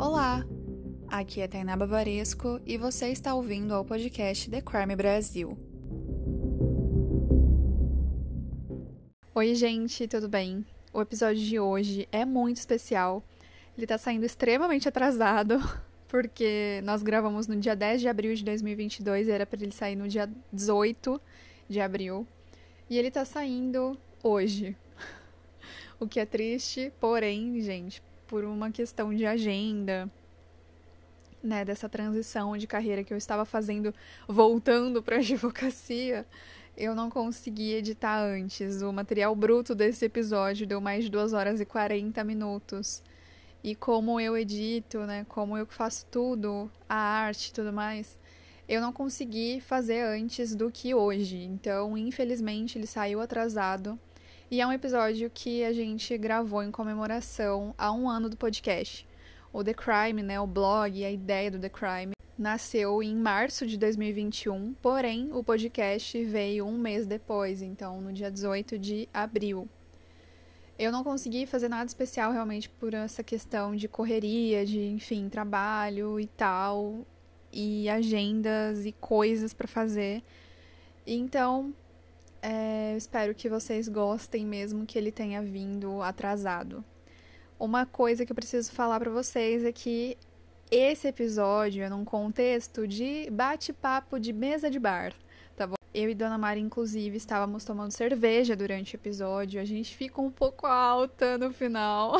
Olá! Aqui é Tainá Bavaresco e você está ouvindo ao podcast The Crime Brasil. Oi, gente, tudo bem? O episódio de hoje é muito especial. Ele está saindo extremamente atrasado, porque nós gravamos no dia 10 de abril de 2022 e era para ele sair no dia 18 de abril. E ele está saindo hoje. O que é triste, porém, gente, por uma questão de agenda, né, dessa transição de carreira que eu estava fazendo, voltando para a advocacia, eu não consegui editar antes. O material bruto desse episódio deu mais de 2 horas e 40 minutos. E como eu edito, né, como eu faço tudo, a arte e tudo mais, eu não consegui fazer antes do que hoje. Então, infelizmente, ele saiu atrasado. E é um episódio que a gente gravou em comemoração a um ano do podcast. O The Crime, né, o blog, a ideia do The Crime, nasceu em março de 2021, porém o podcast veio um mês depois, então no dia 18 de abril. Eu não consegui fazer nada especial realmente por essa questão de correria, de, enfim, trabalho e tal, e agendas e coisas para fazer. Então, é, espero que vocês gostem mesmo que ele tenha vindo atrasado. Uma coisa que eu preciso falar para vocês é que esse episódio é num contexto de bate-papo de mesa de bar, tá bom? Eu e Dona Mari, inclusive, estávamos tomando cerveja durante o episódio. A gente fica um pouco alta no final.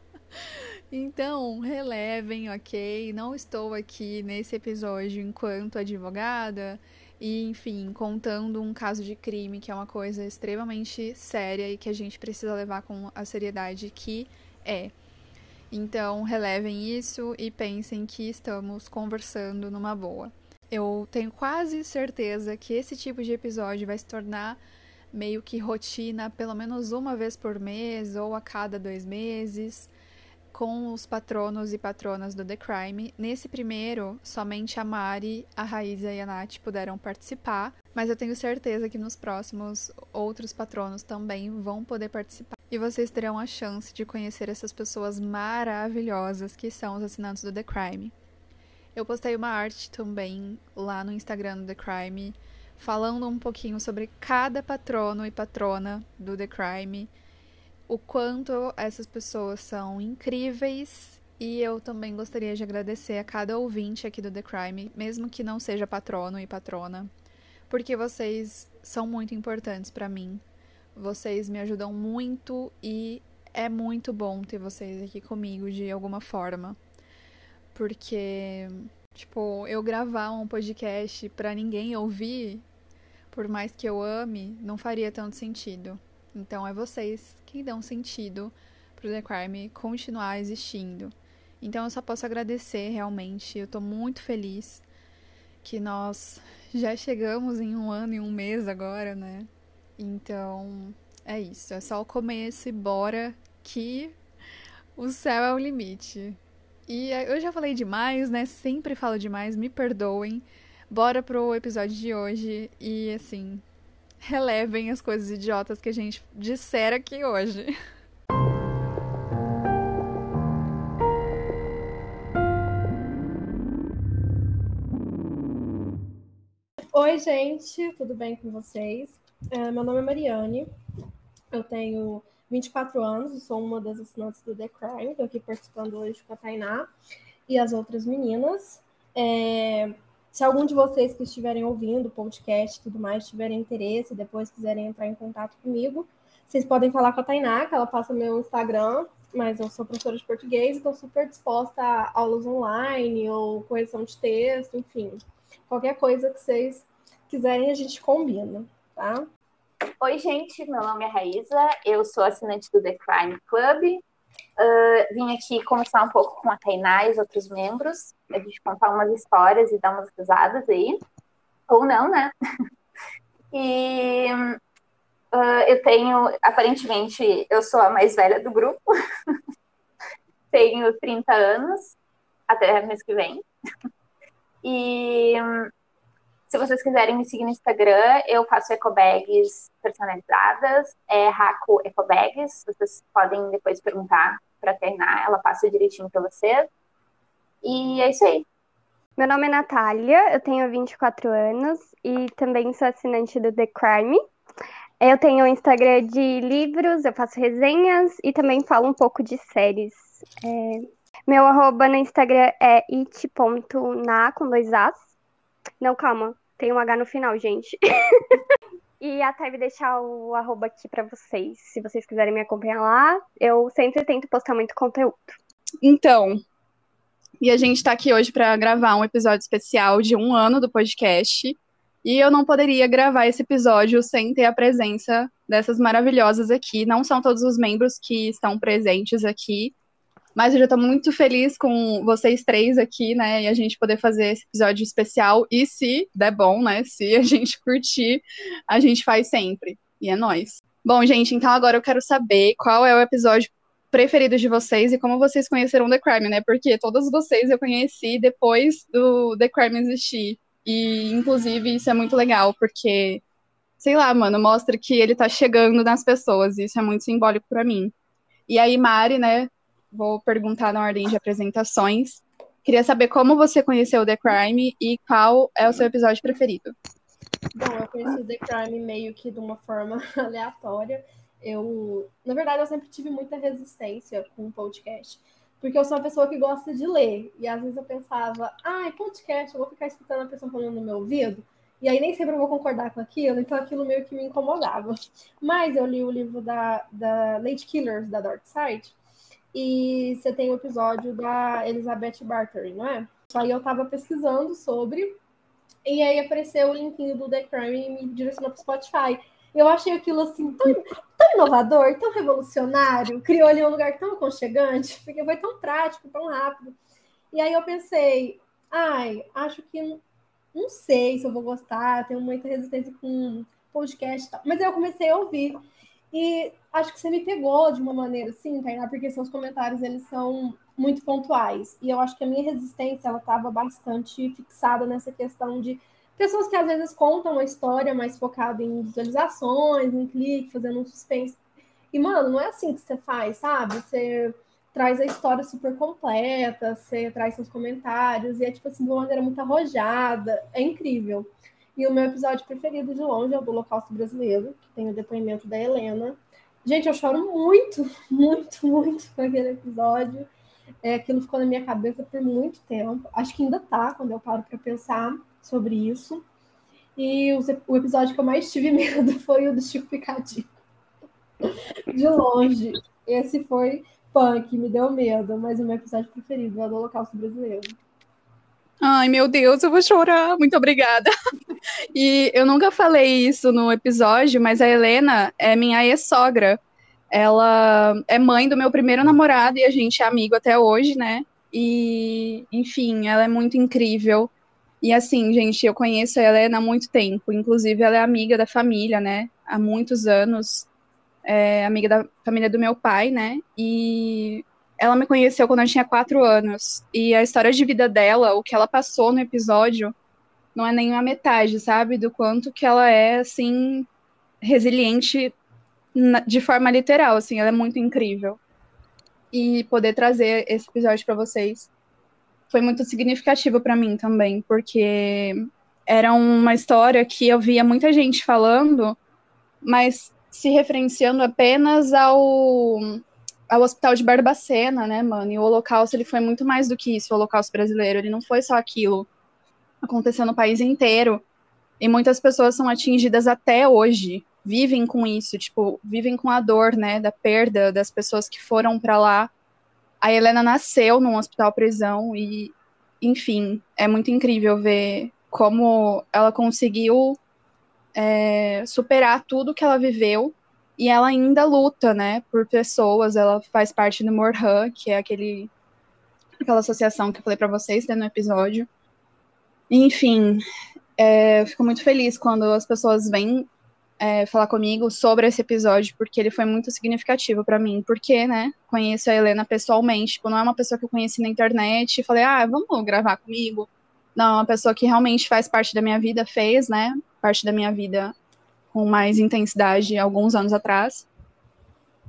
então, relevem, ok? Não estou aqui nesse episódio enquanto advogada e, enfim, contando um caso de crime que é uma coisa extremamente séria e que a gente precisa levar com a seriedade que é. Então, relevem isso e pensem que estamos conversando numa boa. Eu tenho quase certeza que esse tipo de episódio vai se tornar meio que rotina, pelo menos uma vez por mês ou a cada dois meses com os patronos e patronas do The Crime. Nesse primeiro, somente a Mari, a Raíza e a Nath puderam participar, mas eu tenho certeza que nos próximos outros patronos também vão poder participar. E vocês terão a chance de conhecer essas pessoas maravilhosas que são os assinantes do The Crime. Eu postei uma arte também lá no Instagram do The Crime, falando um pouquinho sobre cada patrono e patrona do The Crime o quanto essas pessoas são incríveis e eu também gostaria de agradecer a cada ouvinte aqui do The Crime, mesmo que não seja patrono e patrona, porque vocês são muito importantes para mim. Vocês me ajudam muito e é muito bom ter vocês aqui comigo de alguma forma. Porque, tipo, eu gravar um podcast para ninguém ouvir, por mais que eu ame, não faria tanto sentido. Então é vocês que dão sentido para o The Crime continuar existindo. Então eu só posso agradecer realmente. Eu estou muito feliz que nós já chegamos em um ano e um mês agora, né? Então é isso. É só o começo e bora que o céu é o limite. E eu já falei demais, né? Sempre falo demais, me perdoem. Bora pro episódio de hoje e assim, relevem as coisas idiotas que a gente disser aqui hoje. Oi, gente, tudo bem com vocês? É, meu nome é Mariane, eu tenho 24 anos, sou uma das assinantes do The Crime, estou aqui participando hoje com a Tainá e as outras meninas. É, se algum de vocês que estiverem ouvindo o podcast e tudo mais tiverem interesse, depois quiserem entrar em contato comigo, vocês podem falar com a Tainá, que ela passa meu Instagram, mas eu sou professora de português estou super disposta a aulas online ou correção de texto, enfim. Qualquer coisa que vocês quiserem, a gente combina, tá? Oi, gente, meu nome é Raíza, eu sou assinante do The Crime Club, Uh, vim aqui conversar um pouco com a Tainá e os outros membros, a gente contar umas histórias e dar umas risadas aí, ou não, né? e uh, eu tenho, aparentemente, eu sou a mais velha do grupo, tenho 30 anos, até mês que vem, e se vocês quiserem me seguir no Instagram, eu faço ecobags personalizadas, é Raco Ecobags. Vocês podem depois perguntar para treinar, ela passa direitinho para vocês. E é isso aí. Meu nome é Natália, eu tenho 24 anos e também sou assinante do The Crime. Eu tenho um Instagram de livros, eu faço resenhas e também falo um pouco de séries. É... Meu arroba no Instagram é it.na com dois As. Não, calma, tem um H no final, gente. e até vou deixar o arroba aqui para vocês, se vocês quiserem me acompanhar lá. Eu sempre tento postar muito conteúdo. Então, e a gente está aqui hoje para gravar um episódio especial de um ano do podcast. E eu não poderia gravar esse episódio sem ter a presença dessas maravilhosas aqui. Não são todos os membros que estão presentes aqui, mas eu já estou muito feliz com vocês três aqui, né? E a gente poder fazer esse episódio especial. E se der bom, né? Se a gente curtir, a gente faz sempre. E é nós. Bom, gente, então agora eu quero saber qual é o episódio preferidos de vocês e como vocês conheceram The Crime, né? Porque todas vocês eu conheci depois do The Crime existir. E, inclusive, isso é muito legal, porque, sei lá, mano, mostra que ele tá chegando nas pessoas. E isso é muito simbólico para mim. E aí, Mari, né? Vou perguntar na ordem de apresentações. Queria saber como você conheceu The Crime e qual é o seu episódio preferido. Bom, eu conheci The Crime meio que de uma forma aleatória eu, na verdade, eu sempre tive muita resistência com o podcast, porque eu sou uma pessoa que gosta de ler, e às vezes eu pensava, ai, podcast, eu vou ficar escutando a pessoa falando no meu ouvido, e aí nem sempre eu vou concordar com aquilo, então aquilo meio que me incomodava. Mas eu li o livro da, da Late Killers, da Dark Side, e você tem o um episódio da Elizabeth Bartery, não é? Aí eu tava pesquisando sobre, e aí apareceu o linkinho do The Crime e me direcionou pro Spotify. Eu achei aquilo assim tão, tão inovador, tão revolucionário, criou ali um lugar tão aconchegante, porque foi tão prático, tão rápido. E aí eu pensei, ai, acho que não sei se eu vou gostar, tenho muita resistência com podcast e tal. Mas eu comecei a ouvir. E acho que você me pegou de uma maneira assim, Tainá, porque seus comentários eles são muito pontuais. E eu acho que a minha resistência ela estava bastante fixada nessa questão de pessoas que às vezes contam uma história mais focada em visualizações, em clique, fazendo um suspense. E, mano, não é assim que você faz, sabe? Você traz a história super completa, você traz seus comentários, e é tipo assim, de uma maneira muito arrojada, é incrível. E o meu episódio preferido de longe é o do Holocausto Brasileiro, que tem o depoimento da Helena. Gente, eu choro muito, muito, muito com aquele episódio. É, aquilo ficou na minha cabeça por muito tempo. Acho que ainda tá, quando eu paro para pensar sobre isso. E o episódio que eu mais tive medo foi o do Chico Picadinho. De longe. Esse foi punk, me deu medo, mas o meu episódio preferido é o do Holocausto Brasileiro. Ai, meu Deus, eu vou chorar. Muito obrigada. E eu nunca falei isso no episódio, mas a Helena é minha ex-sogra. Ela é mãe do meu primeiro namorado e a gente é amigo até hoje, né? E, enfim, ela é muito incrível. E assim, gente, eu conheço a Helena há muito tempo. Inclusive, ela é amiga da família, né? Há muitos anos. É amiga da família do meu pai, né? E ela me conheceu quando eu tinha quatro anos. E a história de vida dela, o que ela passou no episódio, não é nem a metade, sabe? Do quanto que ela é, assim, resiliente de forma literal, assim. Ela é muito incrível. E poder trazer esse episódio para vocês foi muito significativo para mim também, porque era uma história que eu via muita gente falando, mas se referenciando apenas ao, ao Hospital de Barbacena, né, mano? E o Holocausto, ele foi muito mais do que isso, o Holocausto brasileiro. Ele não foi só aquilo. Aconteceu no país inteiro. E muitas pessoas são atingidas até hoje, vivem com isso, tipo, vivem com a dor, né, da perda das pessoas que foram para lá a Helena nasceu num hospital prisão e, enfim, é muito incrível ver como ela conseguiu é, superar tudo que ela viveu e ela ainda luta, né, por pessoas. Ela faz parte do Morhan, que é aquele aquela associação que eu falei para vocês né, no episódio. Enfim, é, eu fico muito feliz quando as pessoas vêm é, falar comigo sobre esse episódio, porque ele foi muito significativo para mim, porque, né, conheço a Helena pessoalmente, tipo, não é uma pessoa que eu conheci na internet e falei, ah, vamos gravar comigo. Não, é uma pessoa que realmente faz parte da minha vida, fez, né, parte da minha vida com mais intensidade alguns anos atrás.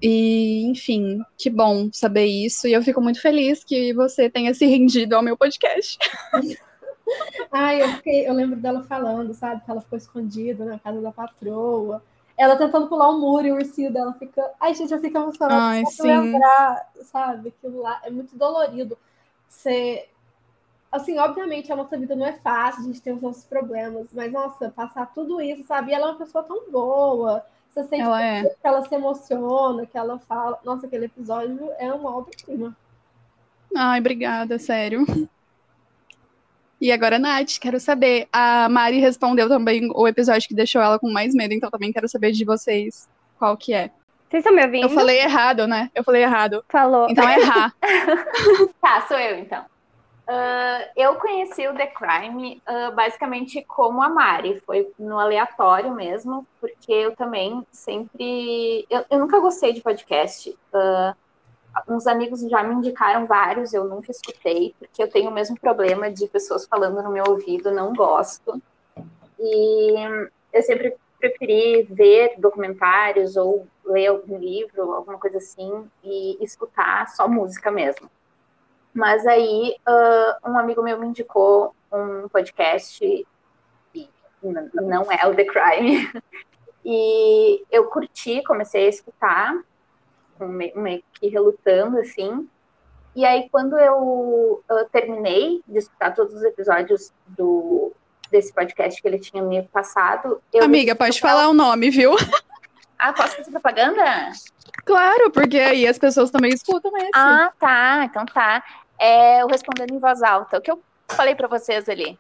E, enfim, que bom saber isso. E eu fico muito feliz que você tenha se rendido ao meu podcast. Ai, eu, fiquei, eu lembro dela falando, sabe? Que ela ficou escondida na casa da patroa. Ela tentando pular o um muro e o ursinho dela fica. Ai, gente, eu fico emocionada. Ai, sim. lembrar, sabe? Aquilo lá é muito dolorido. Você. Assim, obviamente a nossa vida não é fácil, a gente tem os nossos problemas, mas nossa, passar tudo isso, sabe? E ela é uma pessoa tão boa. Você sente ela é. que ela se emociona, que ela fala. Nossa, aquele episódio é uma obra-prima. Ai, obrigada, sério. E agora, Nath, quero saber. A Mari respondeu também o episódio que deixou ela com mais medo, então também quero saber de vocês qual que é. Vocês estão me ouvindo? Eu falei errado, né? Eu falei errado. Falou. Então é errar. tá, sou eu então. Uh, eu conheci o The Crime uh, basicamente como a Mari, foi no aleatório mesmo, porque eu também sempre. Eu, eu nunca gostei de podcast. Uh, uns amigos já me indicaram vários, eu nunca escutei, porque eu tenho o mesmo problema de pessoas falando no meu ouvido, não gosto. E eu sempre preferi ver documentários ou ler algum livro, alguma coisa assim, e escutar só música mesmo. Mas aí uh, um amigo meu me indicou um podcast, e não é o The Crime, e eu curti, comecei a escutar, meio que relutando assim. E aí, quando eu, eu terminei de escutar todos os episódios do, desse podcast que ele tinha me passado. Amiga, pode falar o nome, viu? Ah, posso fazer propaganda? Claro, porque aí as pessoas também escutam esse. Ah, tá. Então tá. É o Respondendo em Voz Alta. O que eu falei para vocês ali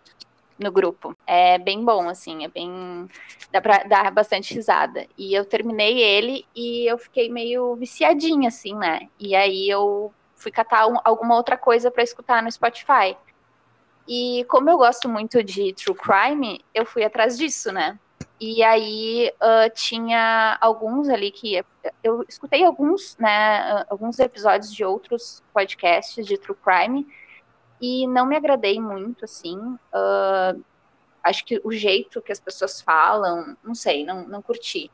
no grupo. É bem bom, assim, é bem. dá pra dar bastante risada. E eu terminei ele e eu fiquei meio viciadinha, assim, né? E aí eu fui catar um, alguma outra coisa para escutar no Spotify. E como eu gosto muito de true crime, eu fui atrás disso, né? E aí uh, tinha alguns ali que eu escutei alguns, né, alguns episódios de outros podcasts de true crime e não me agradei muito, assim. Uh, acho que o jeito que as pessoas falam, não sei, não, não curti.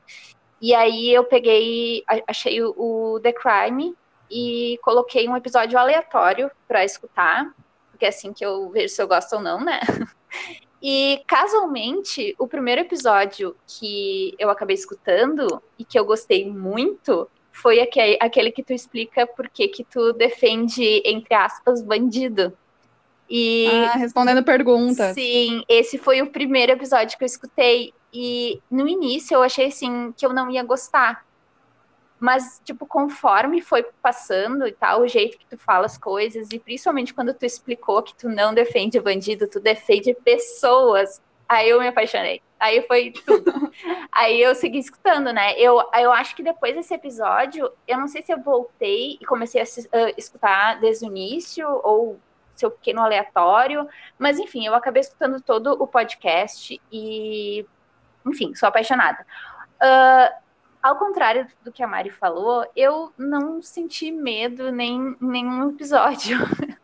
E aí eu peguei, achei o, o The Crime e coloquei um episódio aleatório para escutar, porque é assim que eu vejo se eu gosto ou não, né? E casualmente, o primeiro episódio que eu acabei escutando e que eu gostei muito foi aquele, aquele que tu explica por que que tu defende, entre aspas, bandido. E ah, respondendo perguntas. Sim, esse foi o primeiro episódio que eu escutei. E no início eu achei assim que eu não ia gostar. Mas, tipo, conforme foi passando e tal, o jeito que tu fala as coisas, e principalmente quando tu explicou que tu não defende bandido, tu defende pessoas, aí eu me apaixonei. Aí foi tudo. aí eu segui escutando, né? Eu, eu acho que depois desse episódio, eu não sei se eu voltei e comecei a uh, escutar desde o início, ou se eu fiquei no aleatório, mas enfim, eu acabei escutando todo o podcast e, enfim, sou apaixonada. Uh, ao contrário do que a Mari falou, eu não senti medo nem em nenhum episódio.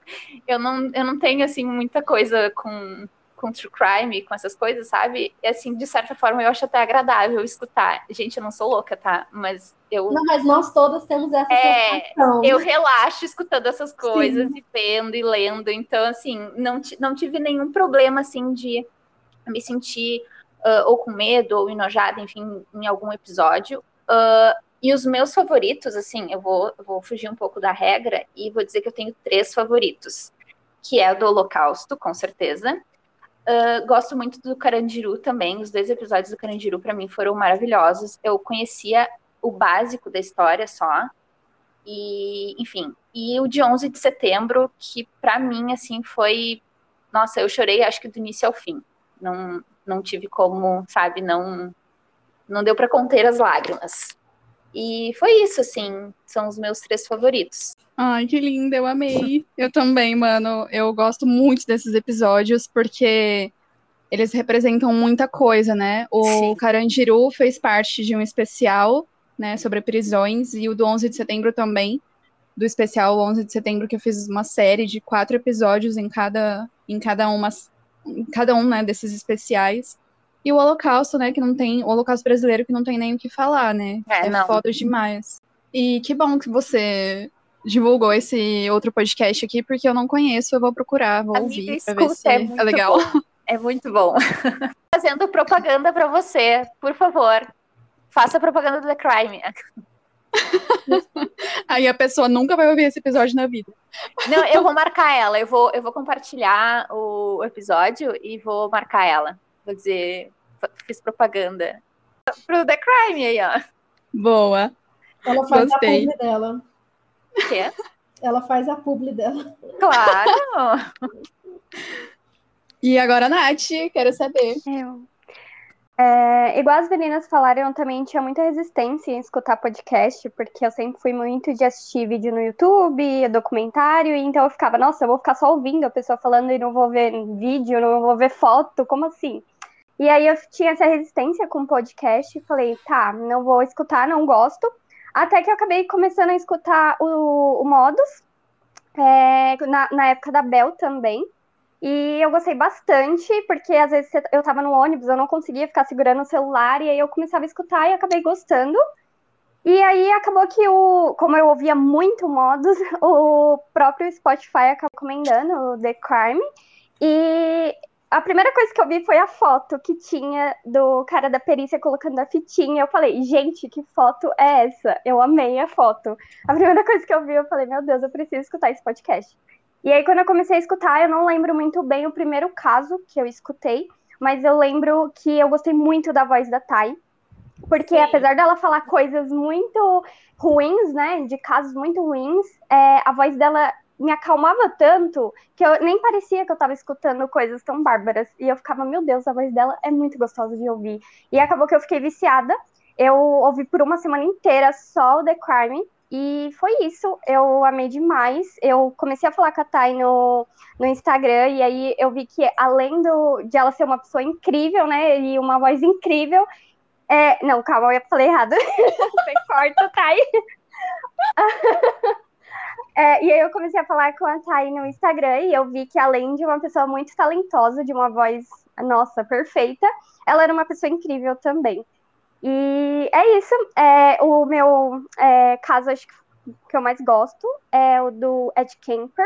eu, não, eu não tenho, assim, muita coisa com, com true crime, com essas coisas, sabe? E, assim, de certa forma, eu acho até agradável escutar. Gente, eu não sou louca, tá? Mas eu... Não, mas nós todas temos essa é, sensação. Eu relaxo escutando essas coisas Sim. e vendo e lendo. Então, assim, não, não tive nenhum problema, assim, de me sentir... Uh, ou com medo, ou enojada, enfim, em algum episódio. Uh, e os meus favoritos, assim, eu vou, vou fugir um pouco da regra e vou dizer que eu tenho três favoritos, que é o do Holocausto, com certeza. Uh, gosto muito do Carandiru também. Os dois episódios do Carandiru para mim foram maravilhosos. Eu conhecia o básico da história só. E, enfim, e o de 11 de setembro, que para mim assim foi, nossa, eu chorei acho que do início ao fim. Não não tive como, sabe, não não deu para conter as lágrimas. E foi isso, assim, são os meus três favoritos. Ai, que linda, eu amei. eu também, mano. Eu gosto muito desses episódios porque eles representam muita coisa, né? O Sim. Carandiru fez parte de um especial, né, sobre prisões, e o do 11 de setembro também, do especial 11 de setembro, que eu fiz uma série de quatro episódios em cada, em cada, uma, em cada um, né, desses especiais. E o Holocausto, né, que não tem. O Holocausto brasileiro que não tem nem o que falar, né? É, é foda demais. E que bom que você divulgou esse outro podcast aqui, porque eu não conheço, eu vou procurar, vou Amiga, ouvir pra ver se é é, legal. bom. É muito bom. Fazendo propaganda pra você, por favor. Faça propaganda do The Crime. Aí a pessoa nunca vai ouvir esse episódio na vida. Não, eu vou marcar ela. Eu vou, eu vou compartilhar o episódio e vou marcar ela. Vou dizer, fiz propaganda pro The Crime aí, ó. Boa. Ela faz Gostei. a publi dela. O quê? Ela faz a publi dela. Claro. E agora, Nath, quero saber. Eu. É, igual as meninas falaram, eu também tinha muita resistência em escutar podcast, porque eu sempre fui muito de assistir vídeo no YouTube, documentário, e então eu ficava, nossa, eu vou ficar só ouvindo a pessoa falando e não vou ver vídeo, não vou ver foto, como assim? E aí eu tinha essa resistência com podcast e falei, tá, não vou escutar, não gosto. Até que eu acabei começando a escutar o, o Modus, é, na, na época da Bel também. E eu gostei bastante, porque às vezes eu tava no ônibus, eu não conseguia ficar segurando o celular, e aí eu começava a escutar e acabei gostando. E aí acabou que o, como eu ouvia muito modos, o próprio Spotify acabou recomendando o The Crime. E a primeira coisa que eu vi foi a foto que tinha do cara da perícia colocando a fitinha. Eu falei, gente, que foto é essa? Eu amei a foto. A primeira coisa que eu vi, eu falei, meu Deus, eu preciso escutar esse podcast. E aí, quando eu comecei a escutar, eu não lembro muito bem o primeiro caso que eu escutei, mas eu lembro que eu gostei muito da voz da Thay, porque Sim. apesar dela falar coisas muito ruins, né, de casos muito ruins, é, a voz dela me acalmava tanto que eu nem parecia que eu tava escutando coisas tão bárbaras. E eu ficava, meu Deus, a voz dela é muito gostosa de ouvir. E acabou que eu fiquei viciada. Eu ouvi por uma semana inteira só o The Crime. E foi isso, eu amei demais. Eu comecei a falar com a Thay no, no Instagram, e aí eu vi que além do, de ela ser uma pessoa incrível, né, e uma voz incrível, é... Não, calma, eu falei errado. Você corta, Thay. É, e aí eu comecei a falar com a Thay no Instagram, e eu vi que além de uma pessoa muito talentosa, de uma voz, nossa, perfeita, ela era uma pessoa incrível também. E é isso. É, o meu é, caso, acho que, que eu mais gosto é o do Ed Kemper.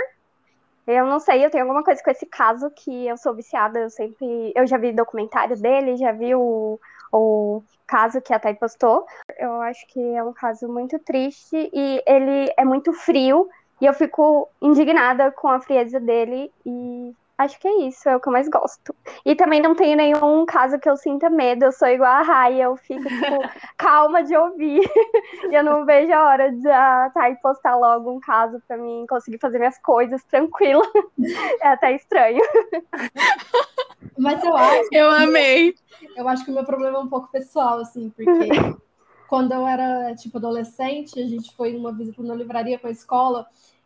Eu não sei, eu tenho alguma coisa com esse caso que eu sou viciada. Eu sempre. Eu já vi documentário dele, já vi o, o caso que a Thay postou. Eu acho que é um caso muito triste e ele é muito frio. E eu fico indignada com a frieza dele. E acho que é isso, é o que eu mais gosto. E também não tenho nenhum caso que eu sinta medo, eu sou igual a Rai, eu fico, tipo, calma de ouvir. e eu não vejo a hora de a Thay postar logo um caso pra mim conseguir fazer minhas coisas tranquila. é até estranho. Mas eu acho, Eu amei. eu acho que o meu problema é um pouco pessoal, assim, porque quando eu era, tipo, adolescente, a gente foi numa visita na livraria com a escola,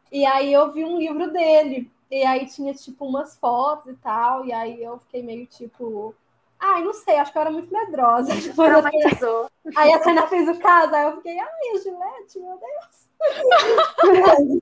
e aí eu vi um livro dele. E aí tinha, tipo, umas fotos e tal. E aí eu fiquei meio, tipo... Ai, não sei, acho que eu era muito medrosa. Depois eu- Traumatizou. Aí a Tainá fez o caso, aí eu fiquei, ai, a Gillette, meu Deus.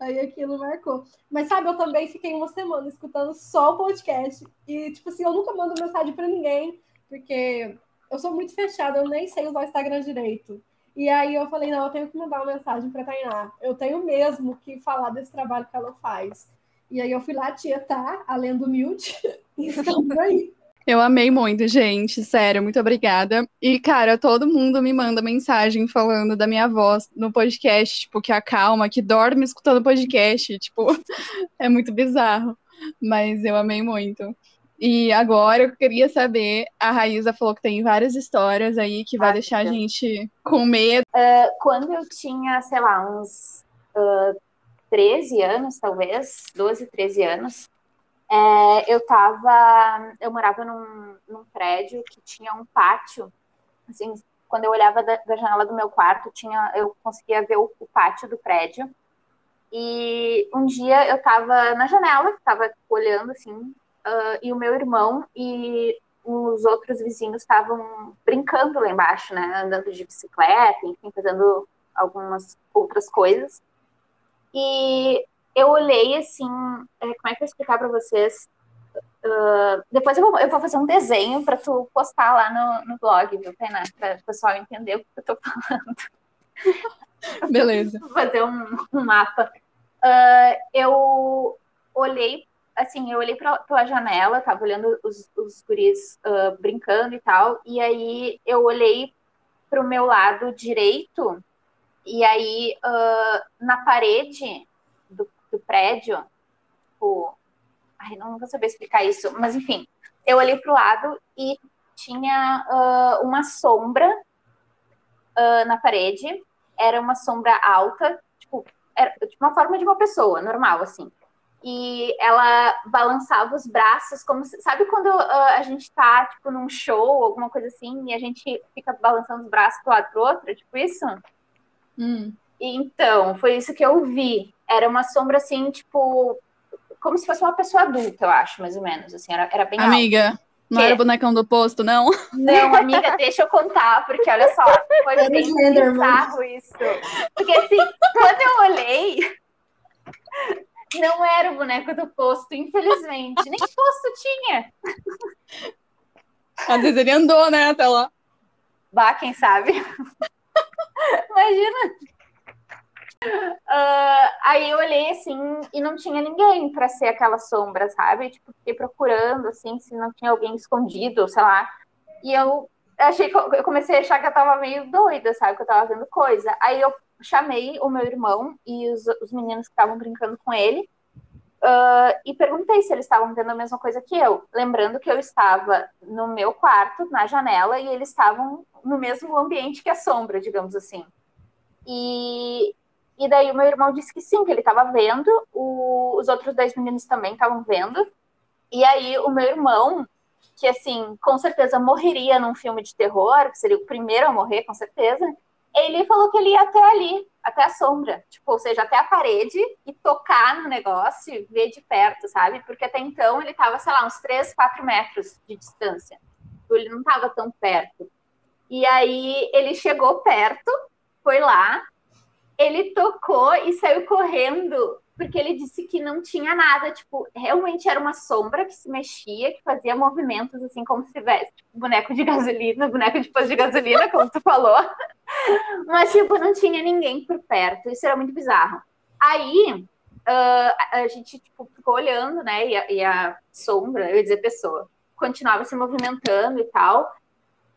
aí aquilo marcou. Mas sabe, eu também fiquei uma semana escutando só o podcast. E, tipo assim, eu nunca mando mensagem pra ninguém, porque eu sou muito fechada, eu nem sei usar o Instagram direito. E aí eu falei, não, eu tenho que mandar uma mensagem pra Tainá. Eu tenho mesmo que falar desse trabalho que ela faz. E aí eu fui lá, tia, tá? A lenda humilde. E estamos aí. Eu amei muito, gente. Sério, muito obrigada. E, cara, todo mundo me manda mensagem falando da minha voz no podcast, tipo, que acalma, que dorme escutando podcast. Tipo, é muito bizarro. Mas eu amei muito. E agora eu queria saber, a Raíza falou que tem várias histórias aí que vai Ah, deixar a gente com medo. Quando eu tinha, sei lá, uns ah, 13 anos, talvez, 12, 13 anos, é, eu tava. Eu morava num, num prédio que tinha um pátio. Assim, quando eu olhava da, da janela do meu quarto, tinha, eu conseguia ver o, o pátio do prédio. E um dia eu tava na janela, tava olhando assim, ah, e o meu irmão e os outros vizinhos estavam brincando lá embaixo, né? Andando de bicicleta, enfim, fazendo algumas outras coisas. E eu olhei assim, é, como é que eu vou explicar para vocês? Ah, depois eu vou, eu vou fazer um desenho para tu postar lá no, no blog, viu, Tainá? Para o pessoal entender o que eu tô falando. Beleza. Vou fazer um, um mapa. Uh, eu olhei, assim, eu olhei pra, pela janela, tava olhando os, os guris uh, brincando e tal, e aí eu olhei pro meu lado direito, e aí uh, na parede do, do prédio, tipo, ai, não vou saber explicar isso, mas enfim, eu olhei pro lado e tinha uma sombra na parede, era uma sombra alta, tipo, era tipo uma forma de uma pessoa, normal, assim. E ela balançava os braços, como se, sabe quando uh, a gente tá, tipo, num show, alguma coisa assim, e a gente fica balançando os braços do lado pro outro, tipo isso? Hum. Então, foi isso que eu vi. Era uma sombra, assim, tipo, como se fosse uma pessoa adulta, eu acho, mais ou menos, assim, era, era bem Amiga, alto. Não que? era o bonecão do posto, não? Não, amiga, deixa eu contar, porque olha só, foi bem bizarro isso. Porque assim, quando eu olhei, não era o boneco do posto, infelizmente. Nem posto tinha. Às vezes ele andou, né, até lá. Bah, quem sabe? Imagina. Uh, aí eu olhei assim e não tinha ninguém para ser aquela sombra, sabe? Tipo, fiquei procurando assim se não tinha alguém escondido, sei lá. E eu achei que eu, eu comecei a achar que eu tava meio doida, sabe? Que eu tava vendo coisa. Aí eu chamei o meu irmão e os, os meninos que estavam brincando com ele. Uh, e perguntei se eles estavam vendo a mesma coisa que eu, lembrando que eu estava no meu quarto, na janela, e eles estavam no mesmo ambiente que a sombra, digamos assim. E, e daí o meu irmão disse que sim, que ele estava vendo, o, os outros dois meninos também estavam vendo. E aí o meu irmão, que assim, com certeza morreria num filme de terror, que seria o primeiro a morrer, com certeza, ele falou que ele ia até ali, até a sombra, tipo, ou seja, até a parede e tocar no negócio e ver de perto, sabe? Porque até então ele estava, sei lá, uns 3, 4 metros de distância. Ele não estava tão perto. E aí ele chegou perto, foi lá, ele tocou e saiu correndo, porque ele disse que não tinha nada, tipo, realmente era uma sombra que se mexia, que fazia movimentos assim como se tivesse tipo, boneco de gasolina, boneco de posto de gasolina, como tu falou. Mas, tipo, não tinha ninguém por perto. Isso era muito bizarro. Aí, uh, a gente, tipo, ficou olhando, né, e a, e a sombra, eu ia dizer pessoa, continuava se movimentando e tal.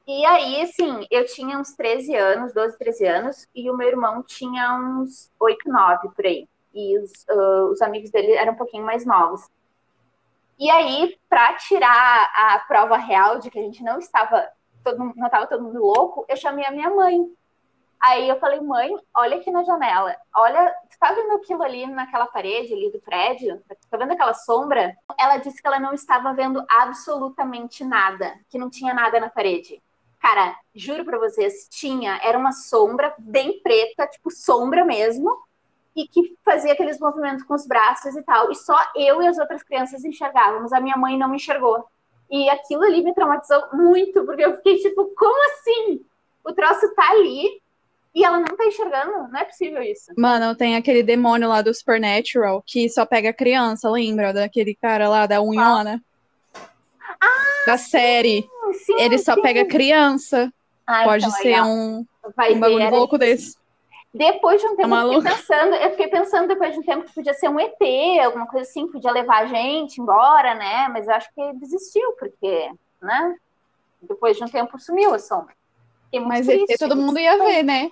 E aí, assim, eu tinha uns 13 anos, 12, 13 anos, e o meu irmão tinha uns 8, 9 por aí. E os, uh, os amigos dele eram um pouquinho mais novos. E aí, para tirar a prova real de que a gente não estava, todo, não estava todo mundo louco, eu chamei a minha mãe. Aí eu falei, mãe, olha aqui na janela, olha, tu tá vendo aquilo ali naquela parede ali do prédio? Tá vendo aquela sombra? Ela disse que ela não estava vendo absolutamente nada, que não tinha nada na parede. Cara, juro pra vocês, tinha, era uma sombra bem preta, tipo sombra mesmo, e que fazia aqueles movimentos com os braços e tal. E só eu e as outras crianças enxergávamos, a minha mãe não enxergou. E aquilo ali me traumatizou muito, porque eu fiquei tipo, como assim? O troço tá ali e ela não tá enxergando? Não é possível isso. Mano, tem aquele demônio lá do Supernatural que só pega criança, lembra? Daquele cara lá da unhona? Ah, da série. Sim, ele só sim. pega criança. Ah, Pode então, ser legal. um, um bagulho louco desse. Depois de um tempo, Tá eu fiquei pensando, eu fiquei pensando depois de um tempo que podia ser um ET, alguma coisa assim, podia levar a gente embora, né? Mas eu acho que desistiu, porque, né? Depois de um tempo sumiu a sombra. Mas triste. ET todo mundo ia ver, né?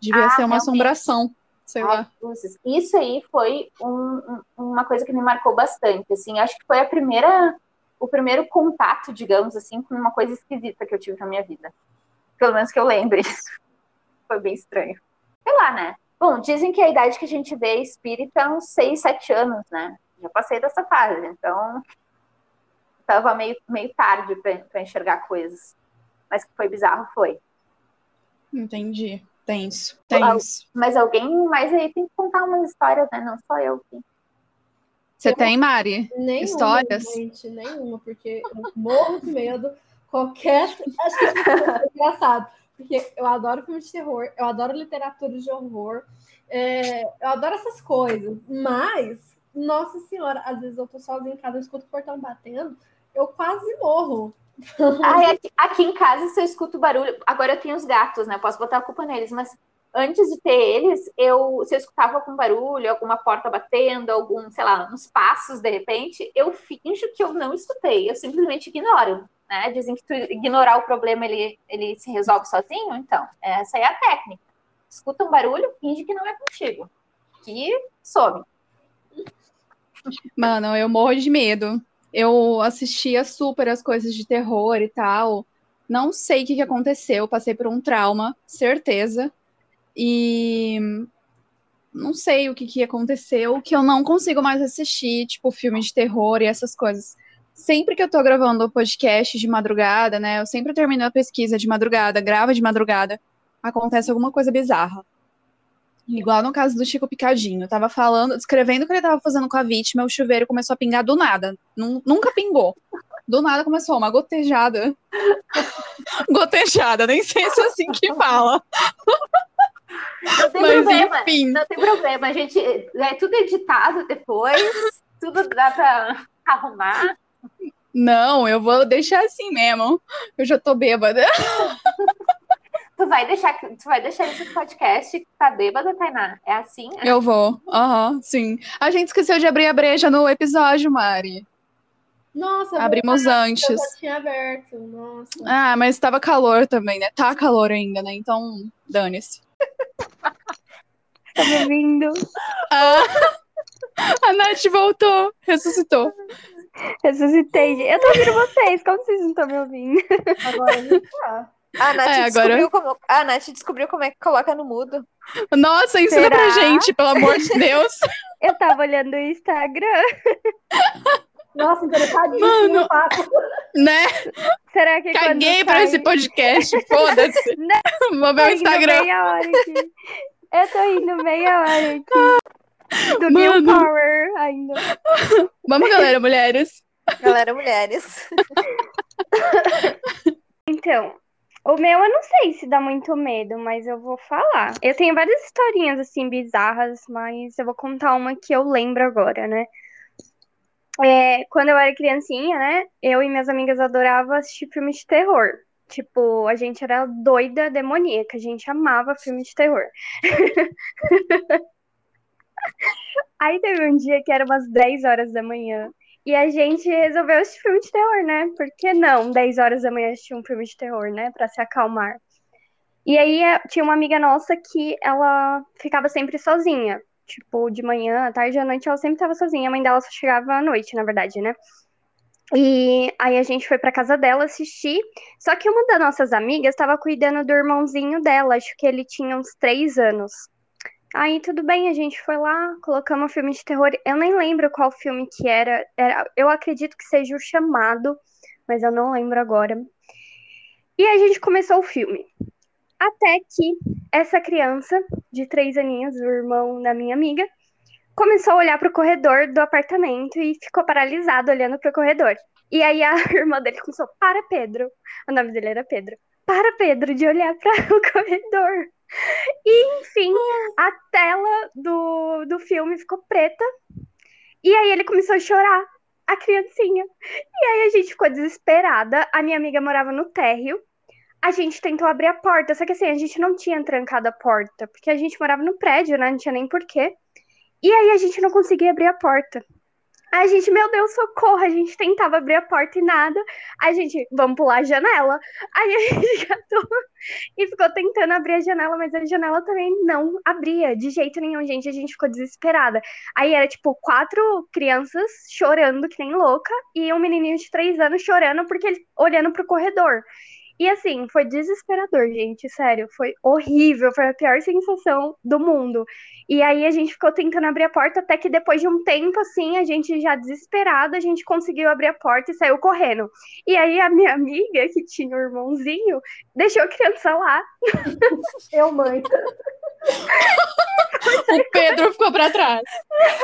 Devia Ah, ser uma realmente. assombração. Sei Ai, lá. luzes. Isso aí foi um- uma coisa que me marcou bastante, assim, acho que foi a primeira, o primeiro contato, digamos assim, com uma coisa esquisita que eu tive na minha vida. Pelo menos que eu lembre. Foi bem estranho. Sei lá, né? Bom, dizem que a idade que a gente vê espírita é uns 6, 7 anos, né? Já passei dessa fase, então tava meio, meio tarde para enxergar coisas. Mas que foi bizarro, foi. Entendi. Tenso. Tenso. Mas alguém mais aí tem que contar umas histórias, né? Não só eu. Sim. Você tem, Mari? Nenhuma, Histórias? gente, nenhuma, porque eu morro de medo. Qualquer. Acho que é engraçado, porque eu adoro filme de terror, eu adoro literatura de horror, é, eu adoro essas coisas, mas, nossa senhora, às vezes eu tô sozinha em casa, eu escuto o portão batendo, eu quase morro. Ai, aqui, aqui em casa, se eu escuto barulho. Agora eu tenho os gatos, né? Posso botar a culpa neles, mas antes de ter eles, eu, se eu escutava algum barulho, alguma porta batendo, algum, sei lá, uns passos de repente, eu finjo que eu não escutei, eu simplesmente ignoro. Né? Dizem que tu ignorar o problema ele, ele se resolve sozinho, então, essa é a técnica. Escuta um barulho, finge que não é contigo. Que some. Mano, eu morro de medo. Eu assistia super as coisas de terror e tal. Não sei o que, que aconteceu, passei por um trauma, certeza. E não sei o que, que aconteceu, que eu não consigo mais assistir, tipo, filme de terror e essas coisas. Sempre que eu tô gravando o podcast de madrugada, né? Eu sempre termino a pesquisa de madrugada, grava de madrugada, acontece alguma coisa bizarra. Igual no caso do Chico Picadinho. Eu tava falando, descrevendo o que ele tava fazendo com a vítima, o chuveiro começou a pingar do nada. Nunca pingou. Do nada começou uma gotejada. gotejada, nem sei se é assim que fala. Não tem Mas, problema. Enfim. Não tem problema. A gente é tudo editado depois, tudo dá pra arrumar. Não, eu vou deixar assim mesmo. Eu já tô bêbada. Tu vai deixar, tu vai deixar esse podcast que tá bêbada, Tainá? É assim? Eu vou. Aham, uhum, sim. A gente esqueceu de abrir a breja no episódio, Mari. Nossa, abrimos antes. Eu já tinha aberto. Nossa. Ah, mas tava calor também, né? Tá calor ainda, né? Então, dane-se. Tá me ouvindo? Ah, a Nath voltou, ressuscitou. Ressuscitei. Eu tô ouvindo vocês, como vocês não estão me ouvindo? Agora a gente tá. A Nath, é, descobriu como... a Nath descobriu como é que coloca no mudo. Nossa, ensina Será? pra gente, pelo amor de Deus. Eu tava olhando o Instagram. Nossa, interessadíssimo. Mano, né? Será que Caguei pra sai... esse podcast, foda-se. Vou ver o Instagram. Meia hora aqui. Eu tô indo meia hora aqui. Do Mano. New Power ainda. Vamos, galera, mulheres. Galera, mulheres. Então, o meu eu não sei se dá muito medo, mas eu vou falar. Eu tenho várias historinhas assim bizarras, mas eu vou contar uma que eu lembro agora, né? É, quando eu era criancinha, né? Eu e minhas amigas adoravam assistir filmes de terror. Tipo, a gente era doida, demoníaca, a gente amava filmes de terror. Aí teve um dia que era umas 10 horas da manhã. E a gente resolveu assistir filme de terror, né? Por que não 10 horas da manhã assistir um filme de terror, né? Pra se acalmar. E aí é, tinha uma amiga nossa que ela ficava sempre sozinha. Tipo, de manhã, à tarde, à noite, ela sempre estava sozinha. A mãe dela só chegava à noite, na verdade, né? E aí a gente foi pra casa dela assistir. Só que uma das nossas amigas estava cuidando do irmãozinho dela. Acho que ele tinha uns três anos. Aí tudo bem, a gente foi lá, colocamos um filme de terror. Eu nem lembro qual filme que era. era eu acredito que seja o chamado, mas eu não lembro agora. E a gente começou o filme. Até que essa criança de três aninhos, o irmão da minha amiga, começou a olhar para o corredor do apartamento e ficou paralisado olhando para o corredor. E aí a irmã dele começou: Para, Pedro. O nome dele era Pedro. Para, Pedro, de olhar para o corredor. E, enfim, a tela do, do filme ficou preta. E aí ele começou a chorar, a criancinha. E aí a gente ficou desesperada. A minha amiga morava no térreo a gente tentou abrir a porta, só que assim, a gente não tinha trancado a porta, porque a gente morava no prédio, né? Não tinha nem porquê. E aí a gente não conseguia abrir a porta. A gente, meu Deus, socorro, a gente tentava abrir a porta e nada. A gente, vamos pular a janela. Aí a gente catou e ficou tentando abrir a janela, mas a janela também não abria de jeito nenhum, gente. A gente ficou desesperada. Aí era tipo quatro crianças chorando que nem louca e um menininho de três anos chorando porque ele olhando pro corredor. E assim, foi desesperador, gente, sério, foi horrível, foi a pior sensação do mundo. E aí a gente ficou tentando abrir a porta, até que depois de um tempo, assim, a gente já desesperado, a gente conseguiu abrir a porta e saiu correndo. E aí a minha amiga, que tinha um irmãozinho, deixou a criança lá. Eu, mãe. o Pedro ficou pra trás.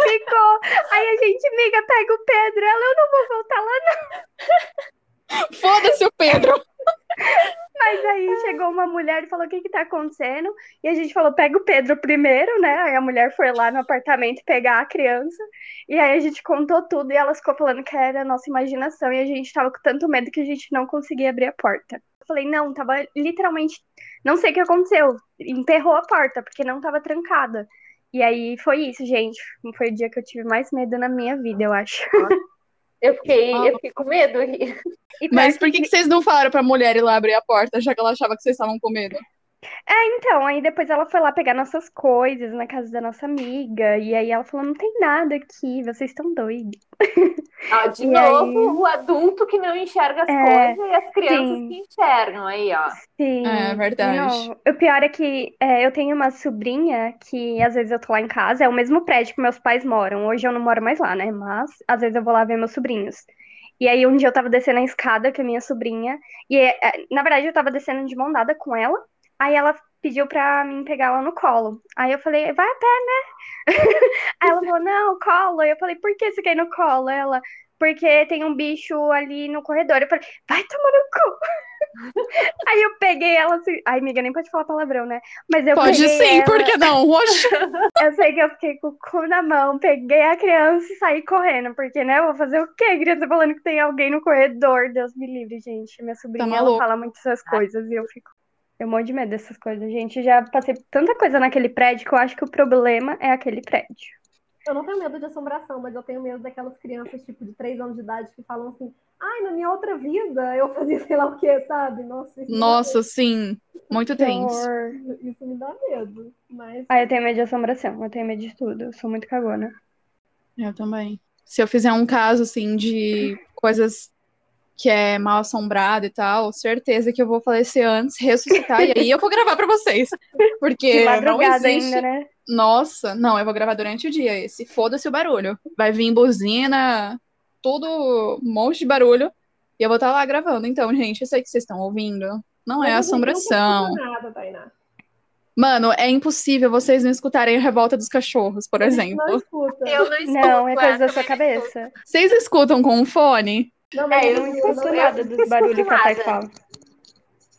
Ficou. Aí a gente, amiga, pega o Pedro. Ela, eu não vou voltar lá, não. Foda-se o Pedro. Mas aí chegou uma mulher e falou: o que que tá acontecendo? E a gente falou: pega o Pedro primeiro, né? Aí a mulher foi lá no apartamento pegar a criança. E aí a gente contou tudo e ela ficou falando que era a nossa imaginação. E a gente tava com tanto medo que a gente não conseguia abrir a porta. Eu falei: não, tava literalmente. Não sei o que aconteceu. Emperrou a porta, porque não tava trancada. E aí foi isso, gente. Foi o dia que eu tive mais medo na minha vida, eu acho. Eu fiquei, eu fiquei com medo. E Mas por que, que vocês não falaram pra mulher ir lá abrir a porta, já que ela achava que vocês estavam com medo? Então, aí depois ela foi lá pegar nossas coisas na casa da nossa amiga. E aí ela falou: não tem nada aqui, vocês estão doidos. Ó, de E novo, aí? o adulto que não enxerga as É, coisas e as crianças sim. que enxergam aí, ó. Sim. É verdade. Não, o pior é que é, eu tenho uma sobrinha que às vezes eu tô lá em casa, é o mesmo prédio que meus pais moram. Hoje eu não moro mais lá, né? Mas às vezes eu vou lá ver meus sobrinhos. E aí um dia eu tava descendo a escada com a minha sobrinha, e é, na verdade eu tava descendo de mão dada com ela. Aí ela pediu pra mim pegar ela no colo. Aí eu falei, vai a pé, né? Aí ela falou, não, colo. Aí eu falei, por que você quer ir no colo? Ela, porque tem um bicho ali no corredor. Eu falei, vai tomar no cu. Aí eu peguei ela assim. Ai, amiga, nem pode falar palavrão, né? Mas eu Pode sim, ela. por que não? Oxe. Eu sei que eu fiquei com o cu na mão, peguei a criança e saí correndo. Porque, né? Eu vou fazer o quê? Criança falando que tem alguém no corredor. Deus me livre, gente. Minha sobrinha, ela maluco. fala muito essas coisas e eu fico. Eu morro de medo dessas coisas, gente. Já passei tanta coisa naquele prédio que eu acho que o problema é aquele prédio. Eu não tenho medo de assombração, mas eu tenho medo daquelas crianças, tipo, de 3 anos de idade que falam assim, ai, na minha outra vida eu fazia sei lá o quê, sabe? Nossa, Nossa, sim. Muito Que tenso. Isso me dá medo. Mas Ah, eu tenho medo de assombração, eu tenho medo de tudo. Eu sou muito cagona. Eu também. Se eu fizer um caso, assim, de coisas que é mal assombrado e tal, certeza que eu vou falecer antes, ressuscitar, e aí eu vou gravar pra vocês. Porque não existe. ainda, né? Nossa, não, eu vou gravar durante o dia esse. Foda-se o barulho. Vai vir buzina, tudo, um monte de barulho. E eu vou estar lá gravando. Então, gente, eu sei que vocês estão ouvindo. Não é Mas gente assombração. Não nada, Tainá. Mano, é impossível vocês não escutarem a revolta dos cachorros, por exemplo. Não escuta. Eu não escuto. Não, é coisa da sua cabeça. Vocês escutam com um fone? Não, mas É, eu não escuto nada dos barulhos que a Thay fala.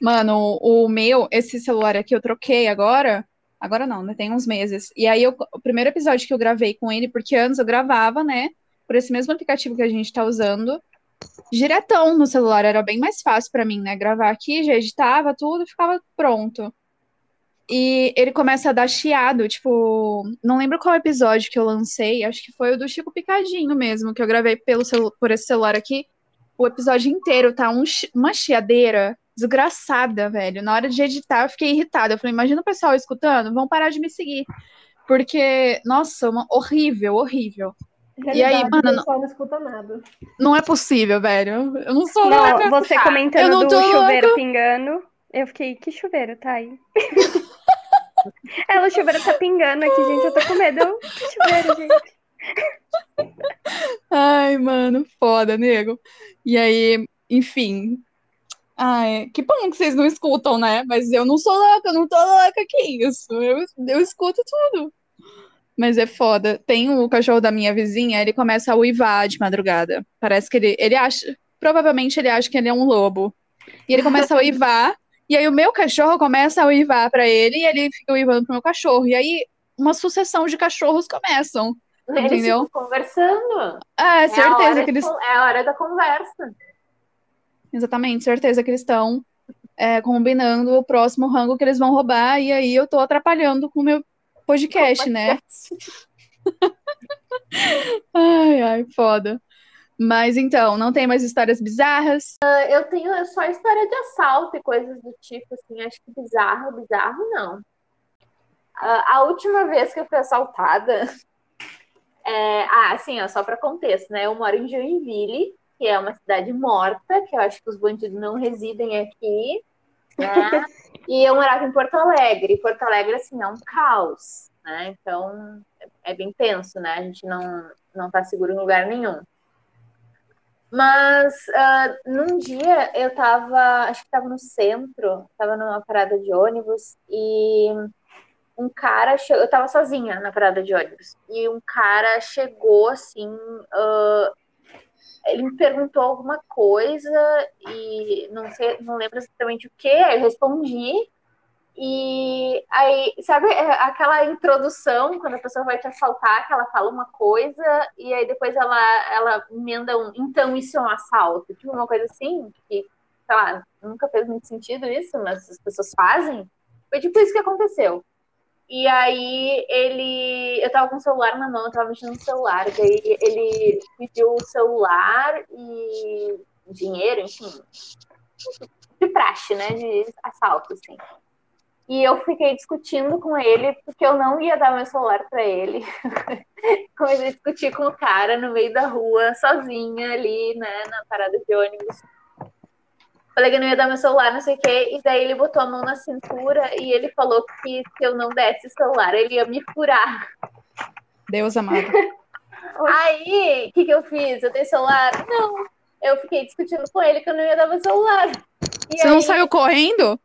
Mano, o meu, esse celular aqui eu troquei agora. Agora não, né? Tem uns meses. E aí, eu, o primeiro episódio que eu gravei com ele, porque antes eu gravava, né? Por esse mesmo aplicativo que a gente tá usando, diretão no celular. Era bem mais fácil pra mim, né? Gravar aqui, já editava tudo e ficava pronto. E ele começa a dar chiado, tipo, não lembro qual episódio que eu lancei, acho que foi o do Chico Picadinho mesmo, que eu gravei pelo por esse celular aqui. O episódio inteiro tá um uma chiadeira desgraçada, velho. Na hora de editar, eu fiquei irritada. Eu falei, imagina o pessoal escutando, vão parar de me seguir. Porque, nossa, uma- horrível, horrível. E aí, Realidade, mano, o pessoal não escuta nada. Não é possível, velho. Eu não sou Não, louca. você Eu comentando não do chuveiro louca. pingando, eu fiquei, que chuveiro, tá aí? Ela, o chuveiro tá pingando aqui, gente, eu tô com medo. Que chuveiro, gente? Ai, mano, foda, nego. E aí, enfim. Ai, que bom que vocês não escutam, né? Mas eu não sou louca, eu não tô louca, que isso? Eu, eu escuto tudo. Mas é foda. Tem o cachorro da minha vizinha, ele começa a uivar de madrugada. Parece que ele, ele acha, provavelmente ele acha que ele é um lobo. E ele começa a uivar, e aí o meu cachorro começa a uivar pra ele, e ele fica uivando pro meu cachorro. E aí uma sucessão de cachorros começam. Eles Entendeu? conversando. É É certeza que eles de- É a hora da conversa. Exatamente, certeza que eles estão é, combinando o próximo rango que eles vão roubar, e aí eu tô atrapalhando com o meu podcast, né? Ai, ai, foda. Mas então, não tem mais histórias bizarras? Eu tenho só história de assalto e coisas do tipo, assim, acho que bizarro, bizarro, não. A, a última vez que eu fui assaltada, é, ah, assim, ó, só para contexto, né? Eu moro em Joinville, que é uma cidade morta, que eu acho que os bandidos não residem aqui, né? E eu morava em Porto Alegre. Porto Alegre, assim, é um caos, né? Então, é bem tenso, né? A gente não, não tá seguro em lugar nenhum. Mas ah, num dia eu tava, acho que tava no centro, tava numa parada de ônibus e um cara eu tava sozinha na parada de ônibus e um cara chegou assim, ah, ele me perguntou alguma coisa e não sei, não lembro exatamente o que, eu respondi. E aí, sabe é, aquela introdução, quando a pessoa vai te assaltar, que ela fala uma coisa e aí depois ela, ela emenda um, então isso é um assalto, tipo uma coisa assim, que, sei lá, nunca fez muito sentido isso, mas as pessoas fazem. Foi tipo isso que aconteceu. E aí ele. Eu tava com o celular na mão, eu tava mexendo no celular. Daí ele pediu o celular e dinheiro, enfim. De praxe, né? De assalto, assim. E eu fiquei discutindo com ele, porque eu não ia dar meu celular para ele. Comecei a discutir com o cara no meio da rua, sozinha ali, né, na parada de ônibus. Falei que não ia dar meu celular, não sei o quê. E daí ele botou a mão na cintura e ele falou que se eu não desse o celular, ele ia me furar. Deus amado. Aí, o que, que eu fiz? Eu dei celular? Não. Eu fiquei discutindo com ele que eu não ia dar meu celular. E Você aí... não saiu correndo?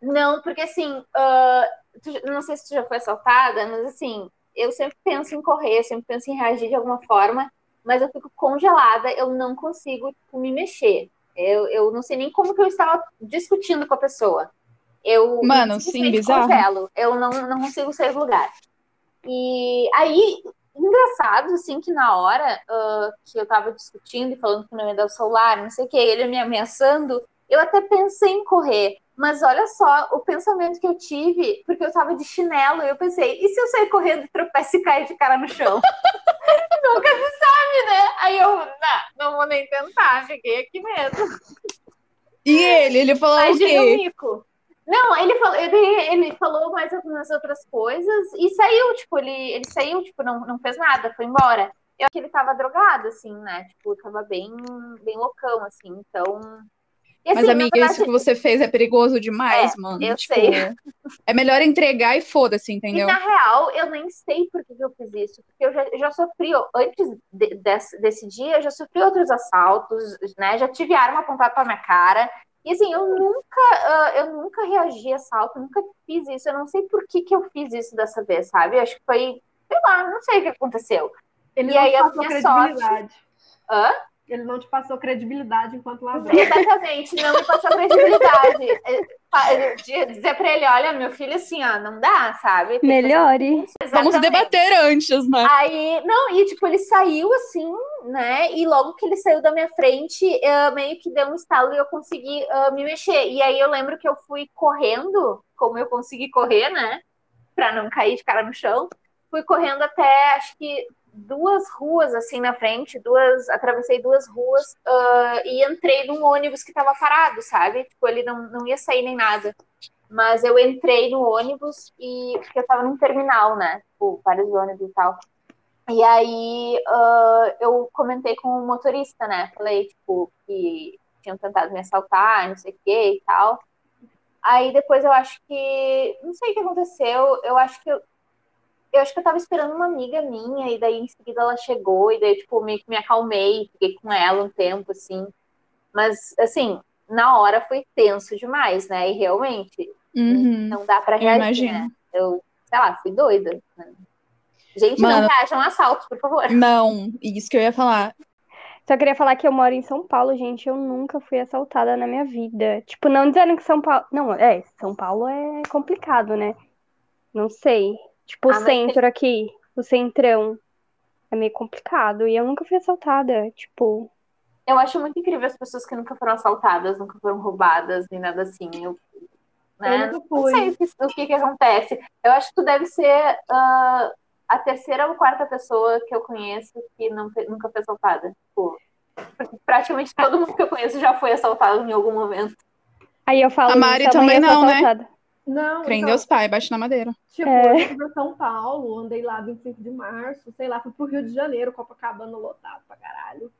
Não, porque assim, uh, não sei se tu já foi assaltada, mas assim, eu sempre penso em correr, sempre penso em reagir de alguma forma, mas eu fico congelada, eu não consigo tipo, me mexer. Eu, eu não sei nem como que eu estava discutindo com a pessoa. Eu Mano, sim, bizarro. Congelo. Eu não, não consigo sair do lugar. E aí, engraçado, assim, que na hora uh, que eu tava discutindo e falando que não ia dar o celular, não sei o que, ele me ameaçando, eu até pensei em correr. Mas olha só o pensamento que eu tive, porque eu tava de chinelo e eu pensei, e se eu sair correndo, tropeço e cair de cara no chão? Nunca se sabe, né? Aí eu, não, não vou nem tentar, fiquei aqui mesmo. E ele? Ele falou Mas o quê? Mico. Não, ele falou, ele, ele falou mais algumas outras coisas e saiu, tipo, ele, ele saiu, tipo, não, não fez nada, foi embora. Eu acho que ele tava drogado, assim, né? Tipo, tava bem, bem loucão, assim, então assim, Mas, amiga, verdade... isso que você fez é perigoso demais, é, mano. Eu tipo, sei. É melhor entregar e foda-se, entendeu? E na real, eu nem sei por que eu fiz isso. Porque eu já, eu já sofri, antes de, desse, desse dia, eu já sofri outros assaltos, né? Já tive arma apontada pra minha cara. E assim, eu nunca, uh, eu nunca reagi a assalto, nunca fiz isso. Eu não sei por que, que eu fiz isso dessa vez, sabe? Eu acho que foi, sei lá, não sei o que aconteceu. Ele e aí a minha sorte. Hã? Ele não te passou credibilidade enquanto ladrão. Exatamente, não me passou credibilidade. De dizer pra ele, olha, meu filho, assim, ó, não dá, sabe? Melhore. Vamos debater antes, né? Aí, não, e tipo, ele saiu assim, né? E logo que ele saiu da minha frente, eu meio que deu um estalo e eu consegui uh, me mexer. E aí eu lembro que eu fui correndo, como eu consegui correr, né? Pra não cair de cara no chão. Fui correndo até, acho que duas ruas assim na frente, duas, atravessei duas ruas uh, e entrei num ônibus que estava parado, sabe? Tipo, ele não, não ia sair nem nada. Mas eu entrei no ônibus e porque eu estava num terminal, né? Tipo, vários ônibus e tal. E aí uh, eu comentei com o motorista, né? Falei, tipo, que tinham tentado me assaltar, não sei o que e tal. Aí depois eu acho que. Não sei o que aconteceu. Eu acho que eu, eu acho que eu tava esperando uma amiga minha, e daí em seguida ela chegou, e daí, tipo, meio que me acalmei, fiquei com ela um tempo, assim. Mas, assim, na hora foi tenso demais, né? E realmente, uhum. não dá pra reagir, né? Eu, sei lá, fui doida. Né? Gente, Mano, não reajam assaltos, por favor. Não, isso que eu ia falar. Só queria falar que eu moro em São Paulo, gente. Eu nunca fui assaltada na minha vida. Tipo, não dizendo que São Paulo. Não, é, São Paulo é complicado, né? Não sei. Tipo, ah, o centro tem... aqui, o centrão. É meio complicado. E eu nunca fui assaltada. Tipo. Eu acho muito incrível as pessoas que nunca foram assaltadas, nunca foram roubadas, nem nada assim. Eu, né? eu não sei o que, que, acontece. Eu acho que tu deve ser uh, a terceira ou quarta pessoa que eu conheço que não, nunca foi assaltada. Tipo, praticamente todo mundo que eu conheço já foi assaltado em algum momento. Aí eu falo, a Mari também não, né? Não. Crê então, Deus Pai, bate na madeira. Tipo, é. eu fui pra São Paulo, andei lá 25 de março, sei lá, fui pro Rio de Janeiro, Copacabana lotado pra caralho.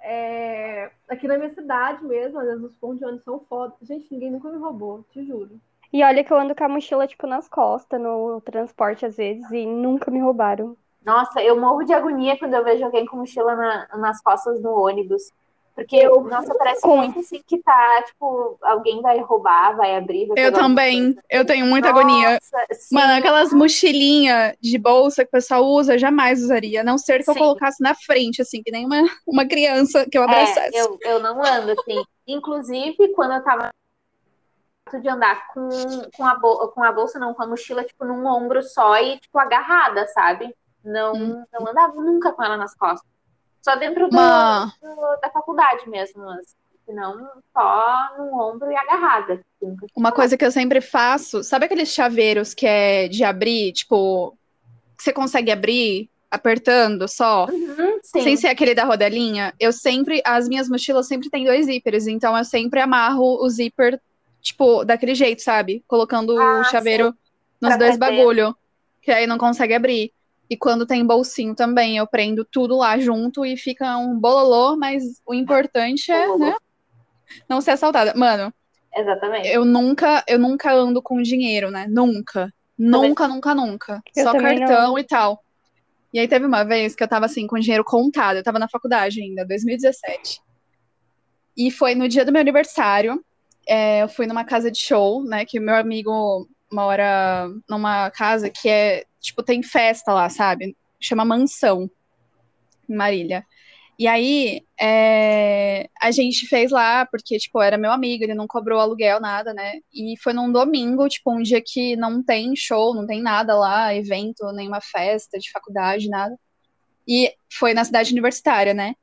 É... Aqui na minha cidade mesmo, às vezes os pontos de ônibus são foda. Gente, ninguém nunca me roubou, te juro. E olha que eu ando com a mochila, tipo, nas costas, no transporte às vezes, e nunca me roubaram. Nossa, eu morro de agonia quando eu vejo alguém com mochila na, nas costas no ônibus. Porque, eu, nossa, parece com... muito assim que tá, tipo, alguém vai roubar, vai abrir. Vai eu também. Eu tenho muita nossa, agonia. Sim. Mano, aquelas mochilinhas de bolsa que o pessoal usa, jamais usaria. A não ser que sim. eu colocasse na frente, assim, que nem uma, uma criança que eu abraçasse. É, eu, eu não ando, assim. Inclusive, quando eu tava de andar com, com, a, com a bolsa, não, com a mochila, tipo, num ombro só e, tipo, agarrada, sabe? Não, hum. não andava nunca com ela nas costas. Só dentro do, Uma... do, da faculdade mesmo, senão só no ombro e agarrada. Uma coisa que eu sempre faço, sabe aqueles chaveiros que é de abrir, tipo, você consegue abrir apertando só, uhum, sem ser aquele da rodelinha? Eu sempre, as minhas mochilas sempre tem dois zíperes, então eu sempre amarro o zíper, tipo, daquele jeito, sabe? Colocando ah, o chaveiro sim. nos pra dois bagulho, que aí não consegue abrir. E quando tem bolsinho também, eu prendo tudo lá junto e fica um bololô, mas o importante é, né, não ser assaltada. Mano, Exatamente. Eu nunca, eu nunca ando com dinheiro, né? Nunca. Nunca, nunca, nunca. Eu Só cartão não. e tal. E aí teve uma vez que eu tava assim, com dinheiro contado. Eu tava na faculdade ainda, 2017. E foi no dia do meu aniversário. É, eu fui numa casa de show, né? Que meu amigo mora numa casa que é tipo, tem festa lá, sabe? Chama Mansão, em Marília. E aí, é, a gente fez lá, porque, tipo, era meu amigo, ele não cobrou aluguel, nada, né? E foi num domingo, tipo, um dia que não tem show, não tem nada lá, evento, nenhuma festa de faculdade, nada. E foi na cidade universitária, né?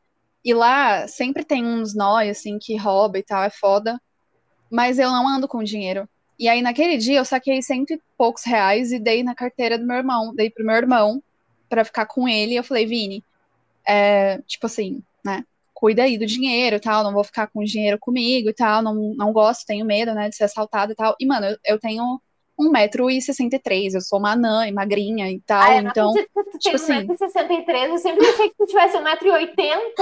E lá sempre tem uns nós, assim, que rouba e tal, é foda. Mas eu não ando com dinheiro. E aí, naquele dia, eu saquei cento e poucos reais e dei na carteira do meu irmão. Dei pro meu irmão para ficar com ele. E eu falei, Vini, é, tipo assim, né? Cuida aí do dinheiro e tal, não vou ficar com dinheiro comigo e tal, não, não gosto, tenho medo, né, de ser assaltado e tal. E, mano, eu, eu tenho 1,63m, eu sou uma anã e magrinha e tal, Ai, então... Tu tipo assim... 1,63m, eu sempre achei que tu tivesse 1,80m.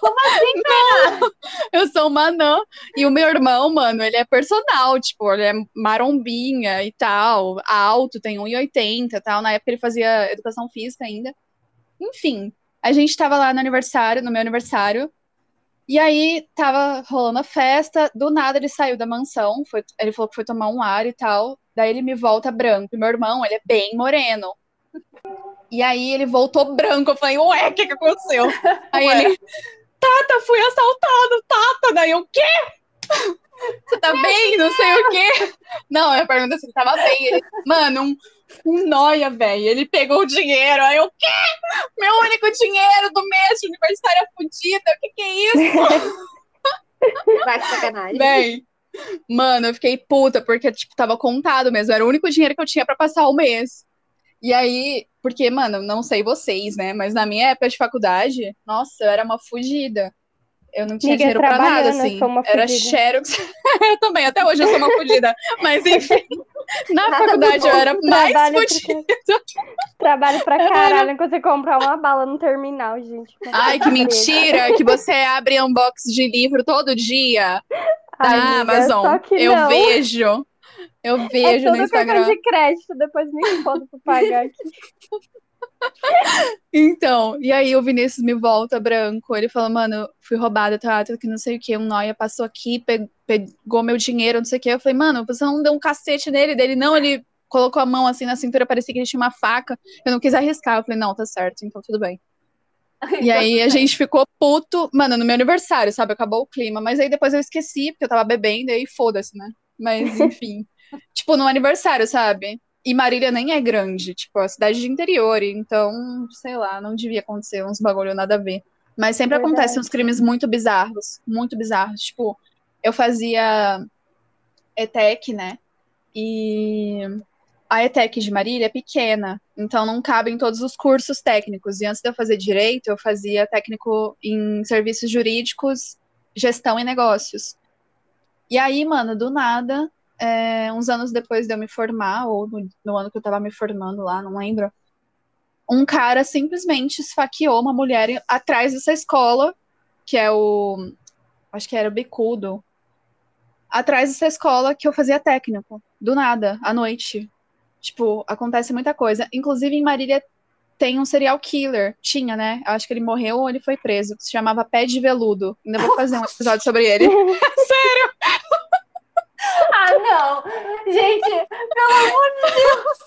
Como assim, cara? Eu sou uma anã. E o meu irmão, mano, ele é personal, tipo, ele é marombinha e tal, alto, tem 1,80m e tal. Na época ele fazia educação física ainda. Enfim, a gente tava lá no aniversário, no meu aniversário, e aí tava rolando a festa, do nada ele saiu da mansão, foi, ele falou que foi tomar um ar e tal. Daí ele me volta branco. E meu irmão, ele é bem moreno. E aí ele voltou branco. Eu falei, ué, o que, que aconteceu? Aí ué. ele, Tata, fui assaltado, Tata. Daí eu, o quê? Você tá bem? Não sei o quê. Não, eu perguntei se ele tava bem. Ele, mano, um, um noia, velho. Ele pegou o dinheiro. Aí eu, o quê? Meu único dinheiro do mês de aniversário fodida. O que que é isso? Vai sacanagem. Bem, mano, eu fiquei puta, porque, tipo, tava contado mesmo. Era o único dinheiro que eu tinha para passar o mês. E aí, porque, mano, não sei vocês, né? Mas na minha época de faculdade, nossa, eu era uma fugida. Eu não tinha dinheiro pra nada, assim. Era xerox. eu também, até hoje eu sou uma fugida. Mas, enfim. Na Nada faculdade eu era mais fodida. Trabalho pra caralho era... você comprar uma bala no terminal, gente. Ai, que mentira! que você abre unbox de livro todo dia Ai, da Amazon. eu não. vejo. Eu é vejo é no Instagram. de crédito, depois foda pra pagar aqui. Então, e aí o Vinícius me volta branco. Ele fala, mano, fui roubada, tá? Que não sei o que. Um noia passou aqui, pegou meu dinheiro, não sei o que. Eu falei, mano, você não deu um cacete nele dele, não? Ele colocou a mão assim na cintura, parecia que ele tinha uma faca. Eu não quis arriscar. Eu falei, não, tá certo, então tudo bem. E aí a gente ficou puto, mano, no meu aniversário, sabe? Acabou o clima. Mas aí depois eu esqueci, porque eu tava bebendo, e aí foda-se, né? Mas enfim. tipo, no aniversário, sabe? E Marília nem é grande, tipo, é a cidade de interior, então, sei lá, não devia acontecer uns bagulho nada a ver. Mas sempre Verdade. acontecem uns crimes muito bizarros, muito bizarros. Tipo, eu fazia ETEC, né? E a ETEC de Marília é pequena, então não cabem todos os cursos técnicos. E antes de eu fazer direito, eu fazia técnico em serviços jurídicos, gestão e negócios. E aí, mano, do nada, é, uns anos depois de eu me formar, ou no, no ano que eu tava me formando lá, não lembro, um cara simplesmente esfaqueou uma mulher atrás dessa escola, que é o. Acho que era o Bicudo. Atrás dessa escola que eu fazia técnico. Do nada, à noite. Tipo, acontece muita coisa. Inclusive em Marília tem um serial killer. Tinha, né? Eu acho que ele morreu ou ele foi preso. Se chamava Pé de Veludo. Ainda vou fazer um episódio sobre ele. Sério? Ah, não! Gente, pelo amor de Deus!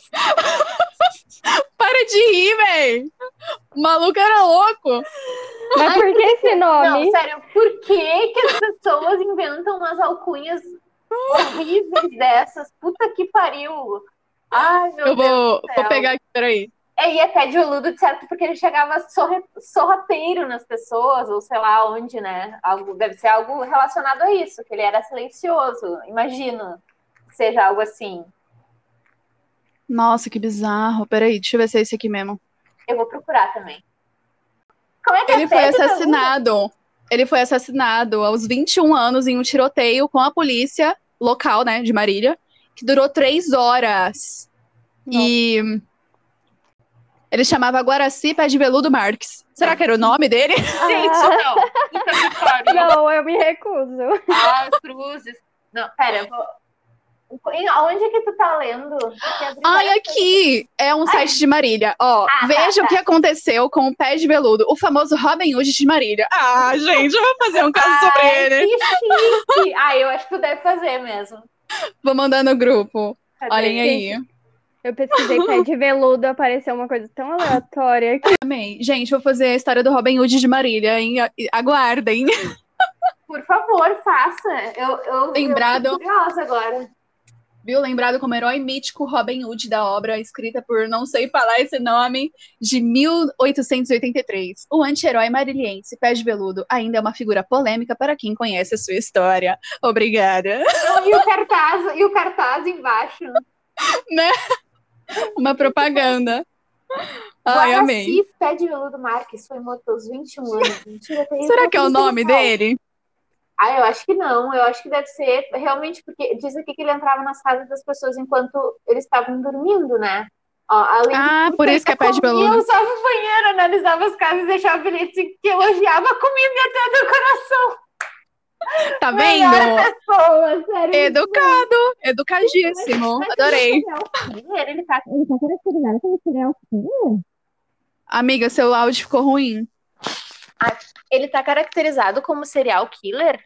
Para de rir, véi! O maluco era louco. Mas por que esse nome? Não, sério, por que, que as pessoas inventam umas alcunhas horríveis dessas? Puta que pariu! Ai, meu Eu Deus vou, do céu. vou pegar aqui, peraí. É, e é pé de veludo, certo? Porque ele chegava sorre- sorrateiro nas pessoas, ou sei lá onde, né? Algo, deve ser algo relacionado a isso, que ele era silencioso. Imagino que seja algo assim. Nossa, que bizarro. Peraí, deixa eu ver se é esse aqui mesmo. Eu vou procurar também. Como é que Ele é foi assassinado. Ele foi assassinado aos 21 anos em um tiroteio com a polícia local, né, de Marília, que durou três horas. E ele chamava Guaraci Pé de Veludo Marques. Será que era o nome dele? Gente, Ah, não. Puta que pariu. não, eu me recuso. Ah, cruzes. Não, pera, eu vou. Em- Aonde que tu tá lendo? Ai, várias aqui é um site de Marília. Ó, Ah, veja tá, o que aconteceu com o Pé de Veludo, o famoso Robin Hood de Marília. Ah, gente, eu vou fazer um caso sobre Ai, ele. Que chique! Ah, eu acho que tu deve fazer mesmo. Vou mandar no grupo. Cadê? Olhem aí. Eu pesquisei pé de veludo, apareceu uma coisa tão aleatória que Amei. Gente, vou fazer a história do Robin Hood de Marília, hein? Aguardem. Por favor, faça. Eu, eu, Lembrado. eu tô curiosa agora. Viu? Lembrado como herói mítico Robin Hood da obra, escrita por não sei falar esse nome, de 1883. O anti-herói mariliense, pé de veludo, ainda é uma figura polêmica para quem conhece a sua história. Obrigada. E o cartaz, e o cartaz embaixo. Uma propaganda. Ai, amei. Pé de veludo Marques, foi morto aos 21 anos. Mentira, Será que é o nome dele? Ah, eu acho que não. Eu acho que deve ser realmente porque diz aqui que ele entrava nas casas das pessoas enquanto eles estavam dormindo, né? Ó, além de Ah, por isso que é pé de comia, veludo. usava o banheiro, analisava as casas e deixava bilhetes que elogiava a comida e até a decoração. Tá vendo? pessoa, sério. Educado, educadíssimo. Adorei. Ele, ele tá Amiga, seu áudio ficou ruim. Ele tá caracterizado como serial killer?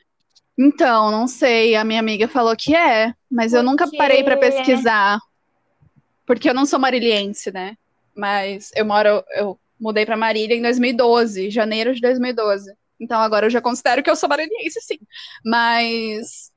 Então, não sei. A minha amiga falou que é, mas eu nunca parei pra pesquisar. Porque eu não sou mariliense, né? Mas eu moro, eu mudei pra Marília em 2012, janeiro de 2012. Então agora eu já considero que eu sou mariliense, sim. Mas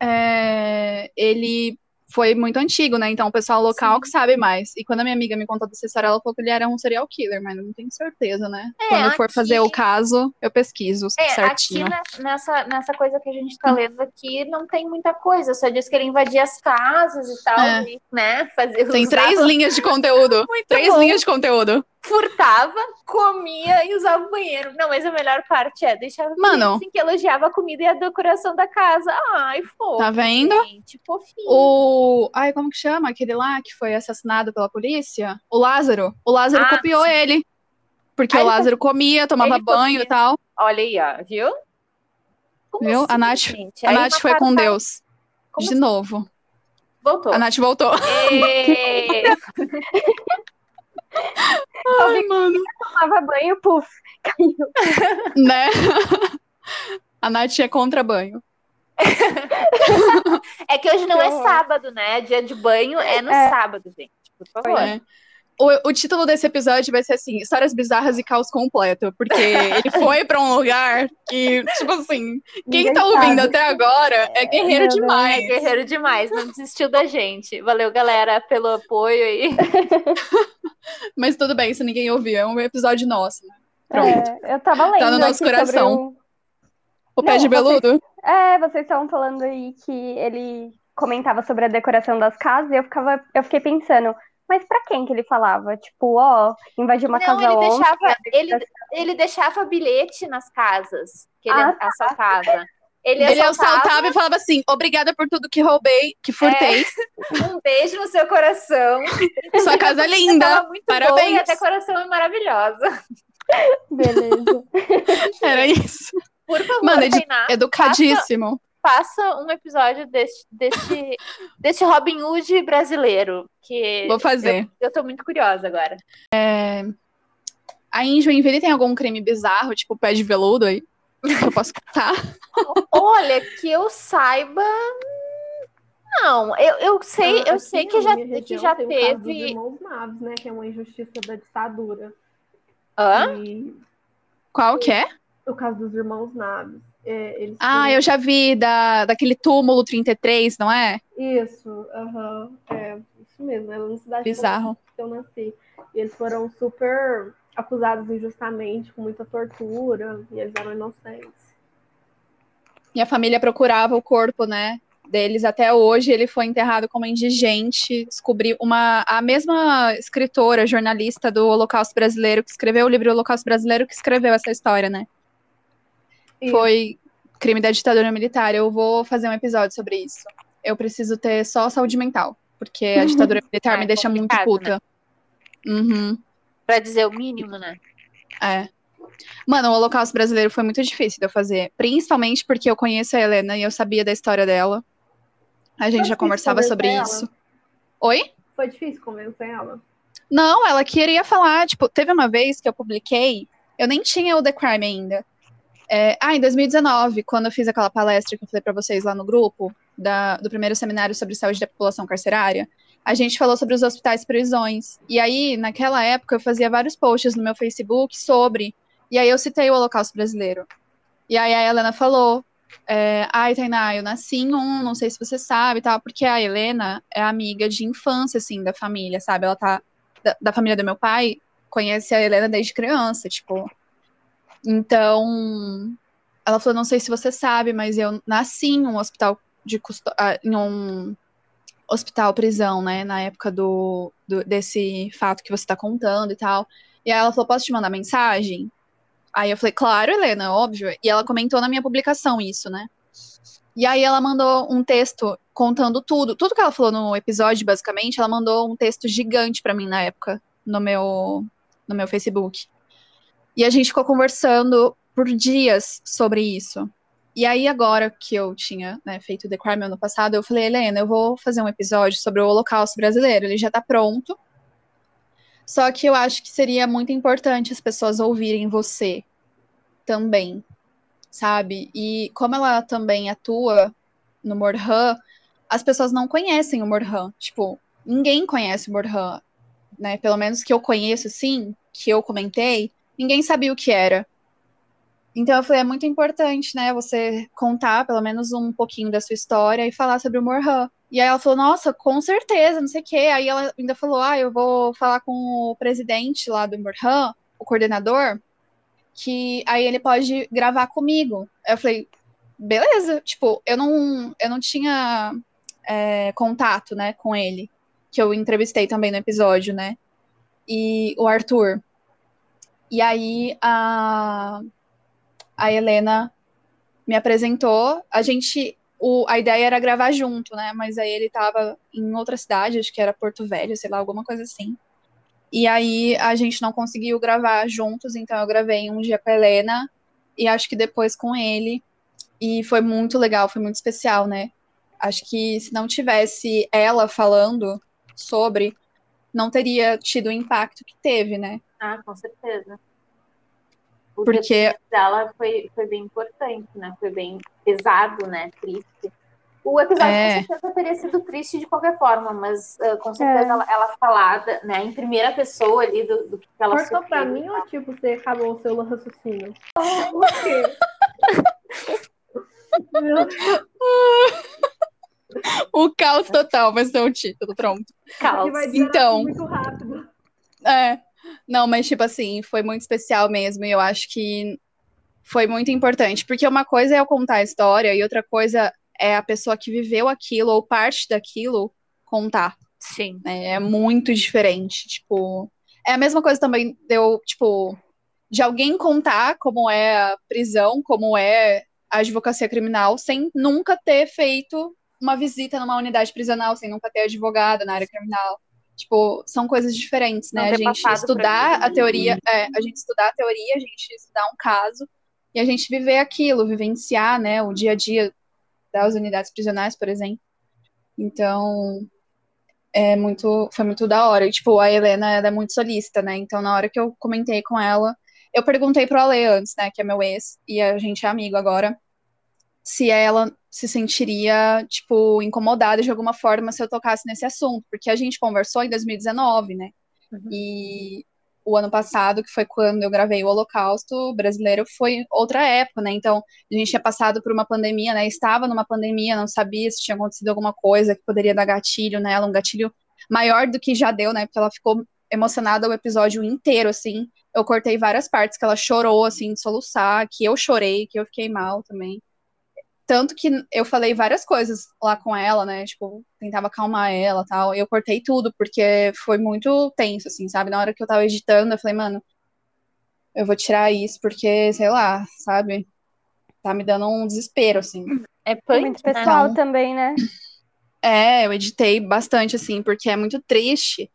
é, ele foi muito antigo, né? Então o pessoal local Sim. que sabe mais. E quando a minha amiga me contou dessa história, ela falou que ele era um serial killer, mas não tenho certeza, né? É, quando eu for fazer o caso, eu pesquiso É, certinho. aqui ne- nessa, nessa coisa que a gente tá lendo aqui, não tem muita coisa. Só diz que ele invadia as casas e tal, É. e, né? Fazia, Tem três linhas de conteúdo. Muito três bom. linhas de conteúdo. Furtava, comia e usava o banheiro. Não, mas a melhor parte é deixava Mano. assim que elogiava a comida e a decoração da casa. Ai, fofo. Tá vendo? Gente, fofinho. O. Ai, como que chama? Aquele lá que foi assassinado pela polícia? O Lázaro. O Lázaro Ah, copiou sim. ele. Porque Ah, o Lázaro comia, tomava banho comia. e tal. Olha aí, ó, viu? Como Viu? A assim, Nath- gente? A Nath foi com mataram- Deus. Como de assim? novo. Voltou. A Nath voltou. Ai, mano. tomava banho, puf, caiu. Né? A Nath é contra banho. É que hoje não é sábado, né? Dia de banho é no É. sábado, gente. Por favor. É. O, o título desse episódio vai ser assim: Histórias bizarras e caos completo. Porque ele foi pra um lugar que, tipo assim, quem Ninguém tá ouvindo sabe. até agora é guerreiro Não, não, demais. É guerreiro demais, não desistiu da gente. Valeu, galera, pelo apoio aí. Mas tudo bem, se ninguém ouviu, é um episódio nosso. Né? Pronto. É, eu tava lendo Tá no nosso coração. o- O pé Não, de veludo? É, vocês estavam falando aí que ele comentava sobre a decoração das casas e eu ficava, eu fiquei pensando, mas pra quem que ele falava? Tipo, ó, invadir uma Não, casa ele ontem, deixava, a ele, ele deixava bilhete nas casas que ele Ah, assaltava. Ele, Ele assaltava, assaltava e falava assim: obrigada por tudo que roubei, que furtei. um beijo no seu coração. Sua casa é linda. Muito bom e Parabéns. a decoração é maravilhosa. Beleza. Era isso. Por favor, Mano, é Tainá, Educadíssimo. Faça um episódio desse, desse, desse Robin Hood brasileiro. Que Vou fazer. Eu, eu tô muito curiosa agora. É... Aí em Joinville tem algum crime bizarro, tipo pé de veludo aí? Que eu posso contar? Olha, que eu saiba. Não, eu, eu sei, Ah, eu sei que já, que já tem o caso dos teve. irmãos Naves, né? Que é uma injustiça da ditadura. Hã? E Qual que é? o caso dos irmãos Naves. É, eles Ah, foram- eu já vi da, daquele túmulo 33, não é? Isso, aham. É, isso mesmo. É na cidade Bizarro. que eu nasci. E eles foram super acusados injustamente, com muita tortura, e eles eram inocentes. E a família procurava o corpo, né? Deles até hoje. Ele foi enterrado como indigente. Descobri uma. A mesma escritora, jornalista do Holocausto Brasileiro, que escreveu o livro Holocausto Brasileiro, que escreveu essa história, né? E- Foi crime da ditadura militar. Eu vou fazer um episódio sobre isso. Eu preciso ter só saúde mental, porque a ditadura militar Ah, me é deixa muito puta. Uhum, Pra dizer o mínimo, né? é. Mano, o Holocausto Brasileiro foi muito difícil de eu fazer, principalmente porque eu conheço a Helena e eu sabia da história dela. A gente Foi já conversava sobre isso. Oi? Foi difícil convencer ela. Não, ela queria falar, tipo, teve uma vez que eu publiquei, eu nem tinha o The Crime ainda. É, ah, em 2019, quando eu fiz aquela palestra que eu falei pra vocês lá no grupo, da- do primeiro seminário sobre saúde da população carcerária, a gente falou sobre os hospitais prisões. E aí, naquela época, eu fazia vários posts no meu Facebook sobre, e aí eu citei o Holocausto Brasileiro. E aí a Helena falou, é, ai, Tainá, eu nasci em um, não sei se você sabe e tal, porque a Helena é amiga de infância, assim, da família, sabe? Ela tá da, da família do meu pai conhece a Helena desde criança, tipo. Então, ela falou, não sei se você sabe, mas eu nasci em um hospital de custo... ah, em um hospital prisão, né, na época do, do- desse fato que você tá contando e tal. E aí ela falou, posso te mandar mensagem? Aí eu falei, claro, Helena, óbvio. E ela comentou na minha publicação isso, né? E aí ela mandou um texto contando tudo, tudo que ela falou no episódio, basicamente, ela mandou um texto gigante pra mim na época no meu no meu Facebook. E a gente ficou conversando por dias sobre isso. E aí agora que eu tinha né, feito The Crime ano passado, eu falei, Helena, eu vou fazer um episódio sobre o Holocausto brasileiro. Ele já tá pronto. Só que eu acho que seria muito importante as pessoas ouvirem você também, sabe? E como ela também atua no Morhan, as pessoas não conhecem o Morhan. Tipo, ninguém conhece o Morhan, né? Pelo menos que eu conheço, sim, que eu comentei, ninguém sabia o que era. Então eu falei, é muito importante, né, você contar pelo menos um pouquinho da sua história e falar sobre o Morhan. E aí ela falou, nossa, com certeza, não sei o quê. Aí ela ainda falou, ah, eu vou falar com o presidente lá do Morhan, o coordenador, que aí ele pode gravar comigo. Aí eu falei, beleza, tipo, eu não, eu não tinha é, contato, né, com ele, que eu entrevistei também no episódio, né, e o Arthur. E aí a, a Helena me apresentou, a gente, o, a ideia era gravar junto, né, mas aí ele tava em outra cidade, acho que era Porto Velho, sei lá, alguma coisa assim. E aí a gente não conseguiu gravar juntos, então eu gravei um dia com a Helena e acho que depois com ele. E foi muito legal, foi muito especial, né? Acho que se não tivesse ela falando sobre, não teria tido o impacto que teve, né? Ah, com certeza. O Porque- dela foi, foi bem importante, né? Foi bem pesado, né? Triste. O episódio É. com certeza teria sido triste de qualquer forma, mas ah, com certeza É. ela, ela falada, né, em primeira pessoa ali do, do que ela Cortou pra mim ou tipo, você acabou o seu raciocínio? Meu O caos total vai ser o título, pronto. Caos. Vai Então. muito rápido. É. Não, mas tipo assim, foi muito especial mesmo, e eu acho que foi muito importante, porque uma coisa é eu contar a história e outra coisa é a pessoa que viveu aquilo ou parte daquilo contar. Sim. né? É muito diferente, tipo, é a mesma coisa também de eu, tipo, de alguém contar como é a prisão, como é a advocacia criminal, sem nunca ter feito uma visita numa unidade prisional, sem nunca ter advogado na área criminal. Tipo, são coisas diferentes, né? A gente estudar a teoria, é, a gente estudar a teoria, a gente estudar um caso e a gente viver aquilo, vivenciar, né, o dia a dia das unidades prisionais, por exemplo. Então, é muito, foi muito da hora. E, tipo, a Helena é muito solista, né? Então, na hora que eu comentei com ela, eu perguntei pro Ale antes, né, que é meu ex, e a gente é amigo agora, se ela se sentiria, tipo, incomodada de alguma forma se eu tocasse nesse assunto, porque a gente conversou em 2019, né? Uhum. E o ano passado, que foi quando eu gravei o Holocausto brasileiro, foi outra época, né? Então, a gente tinha passado por uma pandemia, né? Estava numa pandemia, não sabia se tinha acontecido alguma coisa que poderia dar gatilho nela, um gatilho maior do que já deu, né? Porque ela ficou emocionada o episódio inteiro, assim. Eu cortei várias partes que ela chorou, assim, de soluçar, que eu chorei, que eu fiquei mal também. Tanto que eu falei várias coisas lá com ela, né? Tipo, tentava acalmar ela tal. E eu cortei tudo, porque foi muito tenso, assim, sabe? Na hora que eu tava editando, eu falei, mano, eu vou tirar isso, porque, sei lá, sabe? Tá me dando um desespero, assim. É punk, muito né? pessoal então, também, né? É, eu editei bastante, assim, porque é muito triste.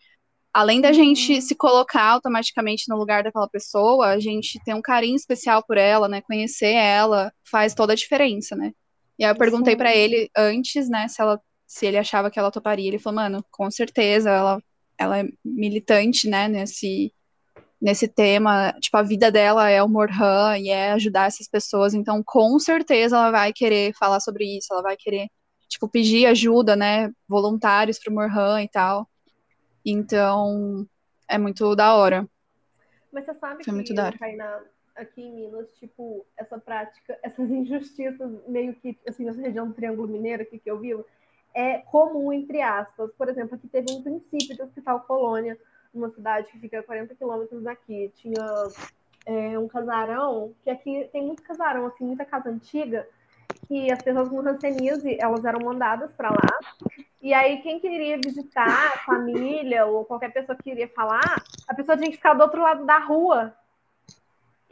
Além da gente uhum. se colocar automaticamente no lugar daquela pessoa, a gente tem um carinho especial por ela, né? Conhecer ela faz toda a diferença, né? E aí eu perguntei para ele antes, né, se ela se ele achava que ela toparia. Ele falou, mano, com certeza, ela, ela é militante, né, nesse, nesse tema. Tipo, a vida dela é o Morhan e é ajudar essas pessoas. Então, com certeza, ela vai querer falar sobre isso. Ela vai querer, tipo, pedir ajuda, né, voluntários pro Morhan e tal. Então, é muito da hora. Mas você sabe Foi que, muito da hora. Kainá, aqui em Minas, tipo, essa prática, essas injustiças meio que, assim, nessa região do Triângulo Mineiro aqui que eu vivo, é comum, entre aspas. Por exemplo, aqui teve um princípio de Hospital Colônia, uma cidade que fica a 40 quilômetros daqui. Tinha é, um casarão, que aqui tem muito casarão, assim, muita casa antiga, que as pessoas com rancenise, elas eram mandadas para lá. E aí, quem queria visitar, família ou qualquer pessoa que queria falar, a pessoa tinha que ficar do outro lado da rua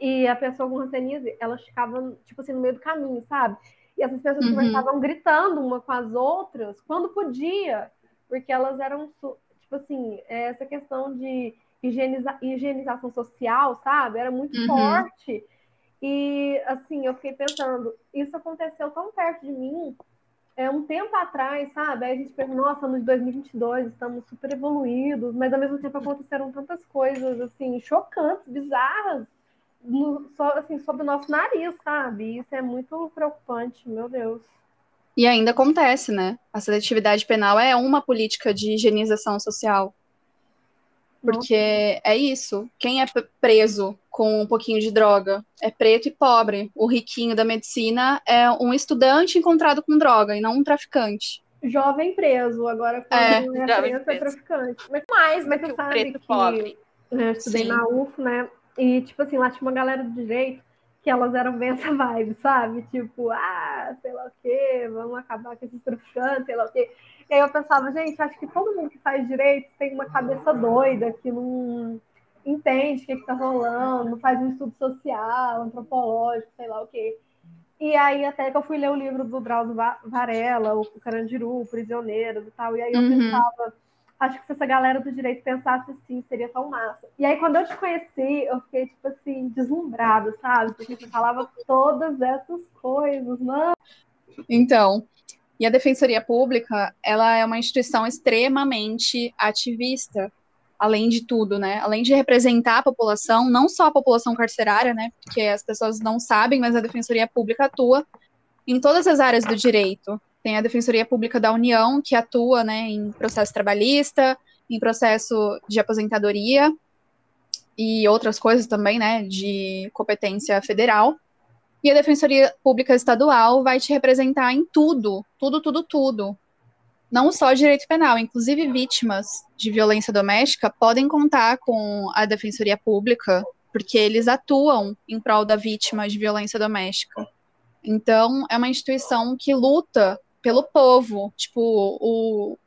e a pessoa com hanseníase, elas ficavam, tipo assim, no meio do caminho, sabe? E essas pessoas uhum. conversavam gritando uma com as outras quando podia, porque elas eram, tipo assim, essa questão de higieniza higienização social, sabe? Era muito uhum. forte. E, assim, eu fiquei pensando, isso aconteceu tão perto de mim, é, um tempo atrás, sabe? Aí a gente pensa, nossa, no 2022 estamos super evoluídos, mas ao mesmo tempo aconteceram tantas coisas, assim, chocantes, bizarras, no, só, assim, sob o nosso nariz, sabe? Isso é muito preocupante, meu Deus. E ainda acontece, né? A seletividade penal é uma política de higienização social. Porque Nossa. é isso. Quem é preso com um pouquinho de droga é preto e pobre. O riquinho da medicina é um estudante encontrado com droga e não um traficante. Jovem preso, agora quando é, não é preso, é traficante. Mas mais, mas você sabe preto que pobre. Né, eu estudei Sim. na UF, né? E, tipo assim, lá tinha uma galera do direito que elas eram bem essa vibe, sabe? Tipo, ah, sei lá o quê, vamos acabar com esses traficantes, sei lá o quê. E aí eu pensava, gente, acho que todo mundo que faz direito tem uma cabeça doida, que não entende o que, está rolando, faz um estudo social, antropológico, sei lá o quê. E aí até que eu fui ler o livro do Drauzio Varela, o Carandiru, Prisioneiros e tal, e aí eu uhum. pensava acho que se essa galera do direito pensasse assim, seria tão massa. E aí, quando eu te conheci, eu fiquei, tipo assim, deslumbrada, sabe? Porque você falava todas essas coisas, mano. Então, e a Defensoria Pública, ela é uma instituição extremamente ativista, além de tudo, né? Além de representar a população, não só a população carcerária, né? Porque as pessoas não sabem, mas a Defensoria Pública atua em todas as áreas do direito. Tem a Defensoria Pública da União, que atua né, em processo trabalhista, em processo de aposentadoria e outras coisas também, né, de competência federal. E a Defensoria Pública Estadual vai te representar em tudo, tudo, tudo, tudo. Não só direito penal, inclusive vítimas de violência doméstica podem contar com a Defensoria Pública, porque eles atuam em prol da vítima de violência doméstica. Então, é uma instituição que luta pelo povo. Tipo, o,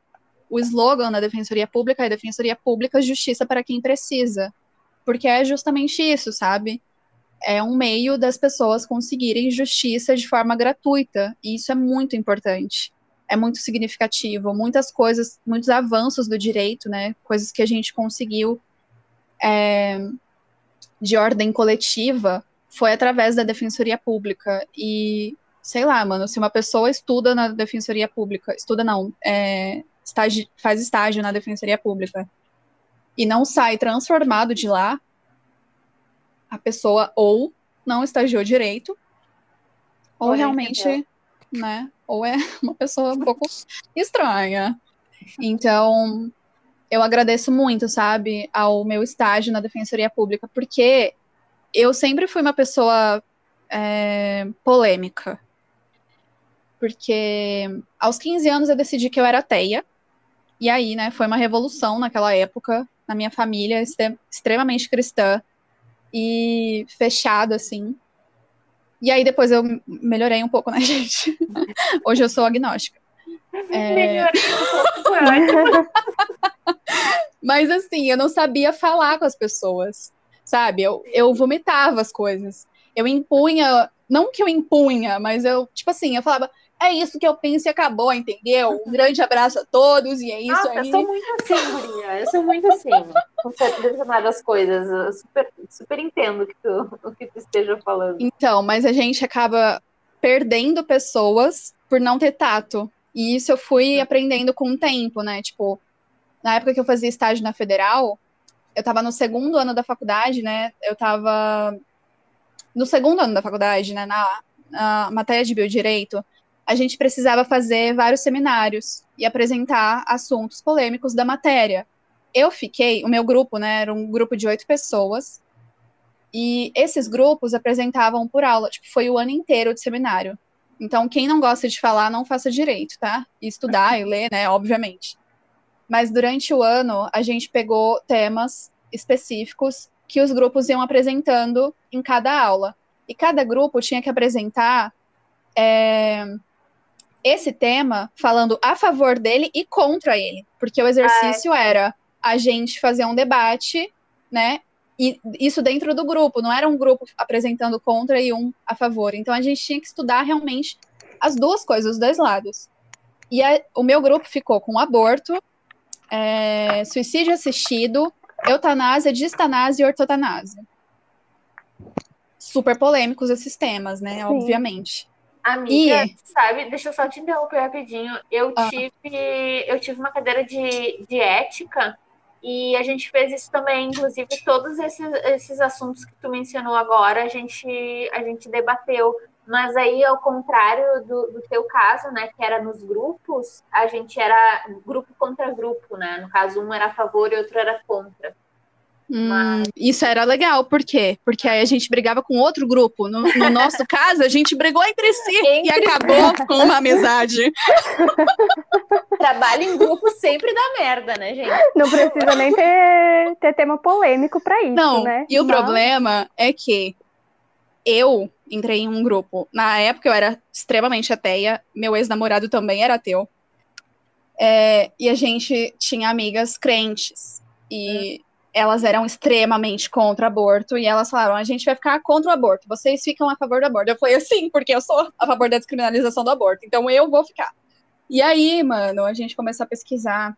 o slogan da Defensoria Pública é Defensoria Pública, justiça para quem precisa. Porque é justamente isso, sabe? É um meio das pessoas conseguirem justiça de forma gratuita. E isso é muito importante. É muito significativo. Muitas coisas, muitos avanços do direito, né? Coisas que a gente conseguiu é, de ordem coletiva foi através da Defensoria Pública. E sei lá, mano, se uma pessoa estuda na defensoria pública, estuda não, é, estágio, faz estágio na defensoria pública e não sai transformado de lá, a pessoa ou não estagiou direito, ou, ou realmente, né, ou é uma pessoa um pouco estranha. Então, eu agradeço muito, sabe, ao meu estágio na defensoria pública, porque eu sempre fui uma pessoa é, polêmica porque aos 15 anos eu decidi que eu era ateia. E aí, né, foi uma revolução naquela época, na minha família, extremamente cristã e fechado, assim. E aí depois eu melhorei um pouco, né, gente? Hoje eu sou agnóstica. É... Melhorei um pouco, Mas assim, eu não sabia falar com as pessoas, sabe? Eu, eu vomitava as coisas. Eu impunha, não que eu impunha, mas eu, tipo assim, eu falava, é isso que eu penso e acabou, entendeu? Um grande abraço a todos e é isso Nossa, aí. Eu sou muito assim, Gurinha. Eu sou muito assim. Com determinadas coisas. Eu super, super entendo o que, tu, o que tu esteja falando. Então, mas a gente acaba perdendo pessoas por não ter tato. E isso eu fui aprendendo com o tempo, né? Tipo, na época que eu fazia estágio na federal, eu tava no segundo ano da faculdade, né? Eu tava no segundo ano da faculdade, né? Na, na matéria de biodireito a gente precisava fazer vários seminários e apresentar assuntos polêmicos da matéria. Eu fiquei, o meu grupo, né, era um grupo de oito pessoas, e esses grupos apresentavam por aula, tipo, foi o ano inteiro de seminário. Então, quem não gosta de falar, não faça direito, tá? E estudar e ler, né, obviamente. Mas durante o ano, a gente pegou temas específicos que os grupos iam apresentando em cada aula. E cada grupo tinha que apresentar é, esse tema falando a favor dele e contra ele, porque o exercício ah, é. era a gente fazer um debate, né? E isso dentro do grupo, não era um grupo apresentando contra e um a favor. Então a gente tinha que estudar realmente as duas coisas, os dois lados. E a, o meu grupo ficou com aborto, é, suicídio assistido, eutanásia, distanásia e ortotanásia. Super polêmicos esses temas, né? Sim. Obviamente. Amiga, e... sabe, deixa eu só te interromper rapidinho. Eu ah. tive, eu tive uma cadeira de, de ética e a gente fez isso também, inclusive todos esses, esses assuntos que tu mencionou agora, a gente, a gente debateu. Mas aí, ao contrário do, do teu caso, né, que era nos grupos, a gente era grupo contra grupo, né? No caso, um era a favor e outro era contra. Hum, isso era legal, por quê? Porque aí a gente brigava com outro grupo. No, no nosso caso, a gente brigou entre si entre... e acabou com uma amizade. Trabalho em grupo sempre dá merda, né, gente? Não precisa nem ter, ter tema polêmico para isso, Não, né? E o Não. problema é que eu entrei em um grupo. Na época eu era extremamente ateia, meu ex-namorado também era ateu. É, e a gente tinha amigas crentes. E é elas eram extremamente contra o aborto e elas falaram: a gente vai ficar contra o aborto, vocês ficam a favor do aborto. Eu falei assim, porque eu sou a favor da descriminalização do aborto, então eu vou ficar. E aí, mano, a gente começou a pesquisar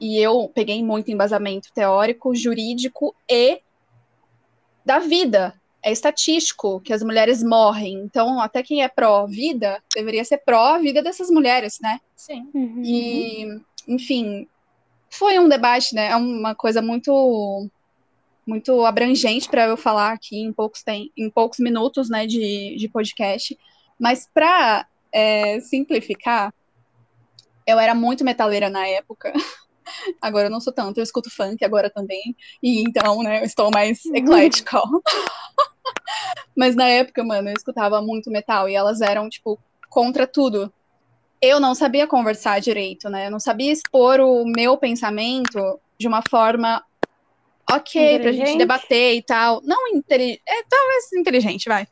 e eu peguei muito embasamento teórico, jurídico e da vida. É estatístico que as mulheres morrem. Então, até quem é pró-vida deveria ser pró-vida dessas mulheres, né? Sim. Uhum. E, enfim, foi um debate, né? É uma coisa muito muito abrangente para eu falar aqui em poucos, tem, em poucos minutos né, de, de podcast. Mas para é, simplificar, eu era muito metaleira na época. Agora eu não sou tanto, eu escuto funk agora também. E então, né, eu estou mais eclética. Mas na época, mano, eu escutava muito metal e elas eram, tipo, contra tudo eu não sabia conversar direito, né? Eu não sabia expor o meu pensamento de uma forma ok pra gente debater e tal. Não inteligente, é, talvez inteligente, vai.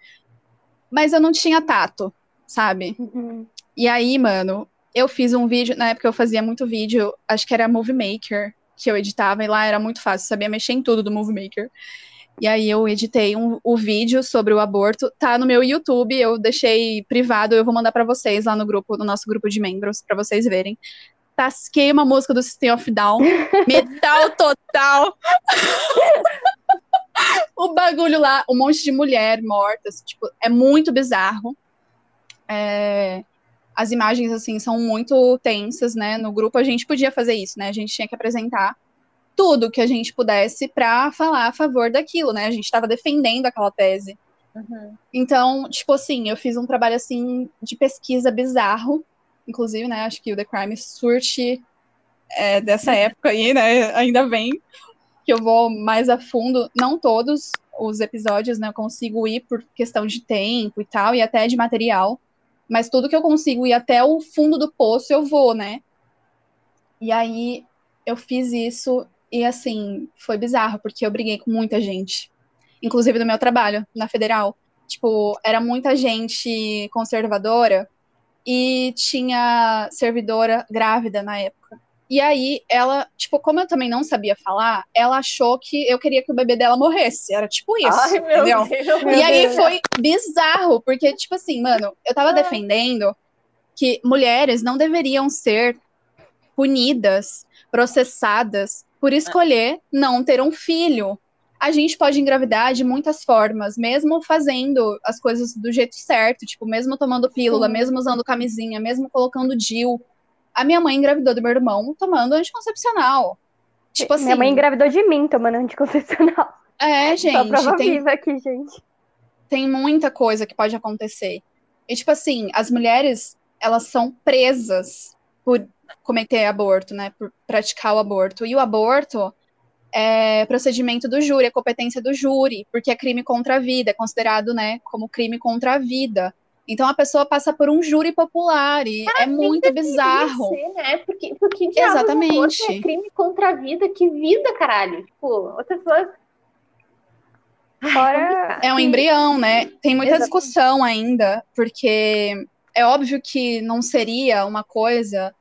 Mas eu não tinha tato, sabe? Uhum. E aí, mano, eu fiz um vídeo, na época eu fazia muito vídeo, acho que era Movie Maker, que eu editava, e lá era muito fácil, sabia mexer em tudo do Movie Maker. E aí eu editei um, o vídeo sobre o aborto, tá no meu YouTube, eu deixei privado, eu vou mandar para vocês lá no grupo, no nosso grupo de membros, para vocês verem. Tasquei uma música do System of Down, metal total. o bagulho lá, um monte de mulher mortas, tipo, é muito bizarro. é, as imagens, assim, são muito tensas, né? No grupo a gente podia fazer isso, né? A gente tinha que apresentar tudo que a gente pudesse para falar a favor daquilo, né? A gente estava defendendo aquela tese. Uhum. Então, tipo assim, eu fiz um trabalho assim de pesquisa bizarro, inclusive, né? Acho que o The Crime surte é, dessa época aí, né? Ainda bem que eu vou mais a fundo, não todos os episódios, né? Eu consigo ir por questão de tempo e tal, e até de material. Mas tudo que eu consigo ir até o fundo do poço, eu vou, né? E aí eu fiz isso e assim, foi bizarro, porque eu briguei com muita gente. Inclusive no meu trabalho, na federal. Tipo, era muita gente conservadora e tinha servidora grávida na época. E aí, ela, tipo, como eu também não sabia falar, ela achou que eu queria que o bebê dela morresse. Era tipo isso, Ai, meu entendeu? Deus. E aí foi bizarro, porque, tipo assim, mano, eu tava defendendo que mulheres não deveriam ser punidas, processadas por escolher não ter um filho. A gente pode engravidar de muitas formas, mesmo fazendo as coisas do jeito certo, tipo, mesmo tomando pílula, Sim. mesmo usando camisinha, mesmo colocando DIL. A minha mãe engravidou do meu irmão tomando anticoncepcional. Tipo assim, Minha mãe engravidou de mim tomando anticoncepcional. é, Só prova gente, tem, viva aqui, gente. tem muita coisa que pode acontecer. E, tipo assim, as mulheres, elas são presas por cometer aborto, né? Por praticar o aborto. E o aborto é procedimento do júri, é competência do júri, porque é crime contra a vida, é considerado, né, como crime contra a vida. Então a pessoa passa por um júri popular e é muito bizarro. Ser, né? Porque, porque Exatamente. É crime contra a vida. Que vida, caralho. Tipo, outra pessoa. Fora. É um que- embrião, né? Tem muita Exatamente. discussão ainda, porque é óbvio que não seria uma coisa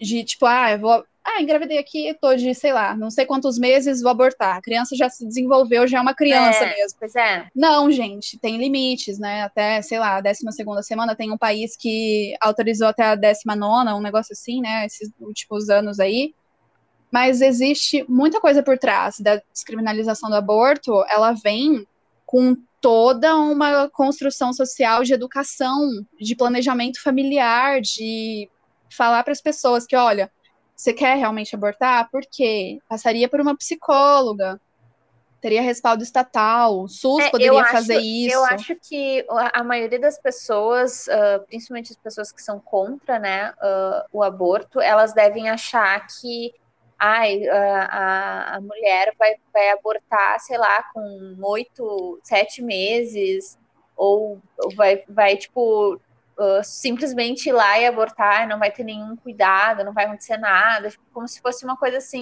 de tipo, ah, eu vou. Ah, engravidei aqui, tô de, sei lá, não sei quantos meses, vou abortar. A criança já se desenvolveu, já é uma criança É. mesmo. Pois é. Não, gente, tem limites, né? Até, sei lá, a 12 semana tem um país que autorizou até a 19, um negócio assim, né? Esses últimos anos aí. Mas existe muita coisa por trás da descriminalização do aborto. Ela vem com toda uma construção social de educação, de planejamento familiar, de falar para as pessoas que, olha, você quer realmente abortar? Por quê? Passaria por uma psicóloga, teria respaldo estatal, o SUS É, poderia acho- fazer isso. Eu acho que a maioria das pessoas, ah, principalmente as pessoas que são contra né, ah, o aborto, elas devem achar que ai, a, a- mulher vai, vai abortar, sei lá, com oito, sete meses, ou, vai, vai, tipo, ah, simplesmente ir lá e abortar, não vai ter nenhum cuidado, não vai acontecer nada, tipo, como se fosse uma coisa assim,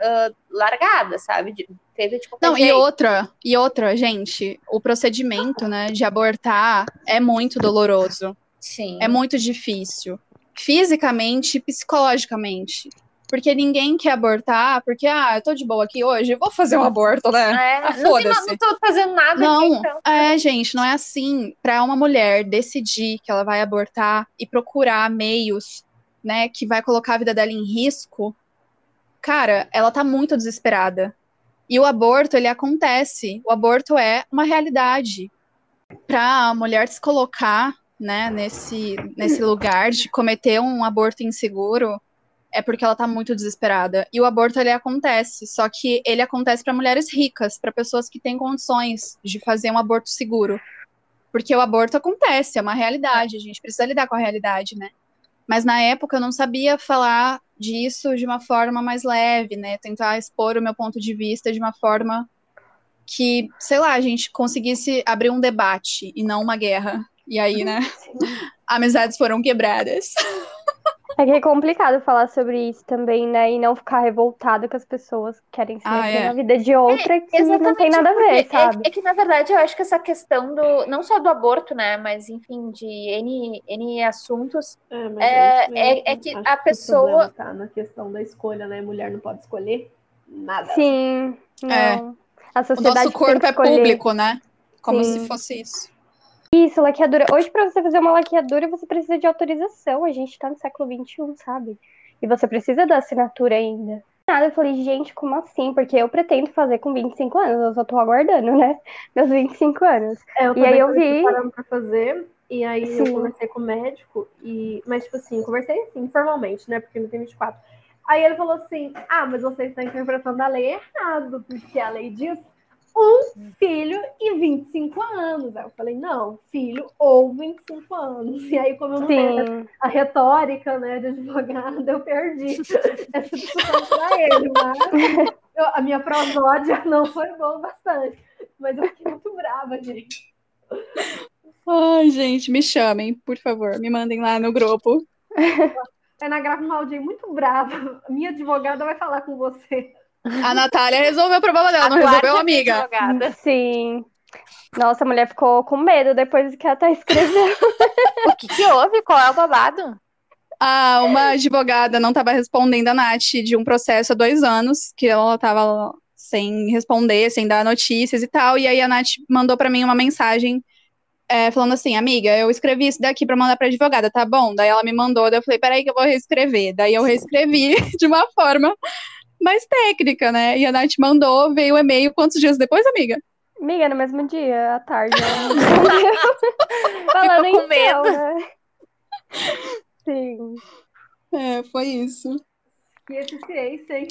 ah, largada, sabe? De, feita de qualquer Não, e outra, e outra, gente, o procedimento, né, de abortar é muito doloroso, Sim. é muito difícil, fisicamente e psicologicamente. Porque ninguém quer abortar, porque, ah, eu tô de boa aqui hoje, vou fazer um aborto, né? É, Ah, não, tem, foda-se. não tô fazendo nada aqui, Não, então. é, gente, não é assim. Para uma mulher decidir que ela vai abortar e procurar meios, né, que vai colocar a vida dela em risco, cara, ela tá muito desesperada. E o aborto, ele acontece. O aborto é uma realidade. Para a mulher se colocar, né, nesse, nesse lugar de cometer um aborto inseguro, é porque ela tá muito desesperada. E o aborto ele acontece, só que ele acontece para mulheres ricas, para pessoas que têm condições de fazer um aborto seguro. Porque o aborto acontece, é uma realidade, a gente precisa lidar com a realidade, né? Mas na época eu não sabia falar disso de uma forma mais leve, né? Tentar expor o meu ponto de vista de uma forma que, sei lá, a gente conseguisse abrir um debate e não uma guerra. E aí, né? Amizades foram quebradas. É que é complicado falar sobre isso também, né? E não ficar revoltado com as pessoas que querem se Ah, meter é. na vida de outra que não tem nada a ver, é- sabe? É, que, na verdade, eu acho que essa questão do. Não só do aborto, né? Mas, enfim, de N, N assuntos. É, mas É- é- é que a o pessoa- problema tá na questão da escolha, né? Mulher não pode escolher nada. Sim, não. É. A O sociedade nosso tem corpo que é público, né? Como Sim. se fosse isso. Isso, laqueadura. Hoje, pra você fazer uma laqueadura, você precisa de autorização. A gente tá no século XXI, sabe? E você precisa da assinatura ainda. Nada, eu falei, gente, como assim? Porque eu pretendo fazer com 25 anos, eu só tô aguardando, né? Meus 25 anos. É, eu E aí eu vi- pra fazer. E aí Sim. eu conversei com o médico, e... mas, tipo assim, conversei assim, informalmente, né? Porque não tem 24. Aí ele falou assim: Ah, mas você está interpretando a lei errado, porque a lei diz um filho e 25 anos. Aí eu falei: Não, filho ou 25 anos. E aí, como eu não tenho a retórica, né, de advogada, eu perdi essa discussão para ele, mas eu- a minha prosódia não foi boa bastante. Mas eu fiquei muito brava, gente. Ai, gente, me chamem, por favor. Me mandem lá no grupo. Grava uma áudio aí muito brava. Minha advogada vai falar com você. A Natália resolveu o problema dela, não Aguarde resolveu, a amiga? Sim. Nossa, a mulher ficou com medo depois que ela tá escrevendo. O que, que houve? Qual é o babado? Ah, uma advogada não estava respondendo a Nath de um processo há dois anos, que ela estava sem responder, sem dar notícias e tal. E aí a Nath mandou para mim uma mensagem é, falando assim, amiga, eu escrevi isso daqui para mandar para advogada, tá bom? Daí ela me mandou, daí eu falei, peraí que eu vou reescrever. Daí eu reescrevi de uma forma mais técnica, né? E a Nath mandou, veio o e-mail quantos dias depois, amiga? Amiga, no mesmo dia, à tarde. Falando Ficou com então, medo. né? Sim, É, foi isso. E eficiência, hein?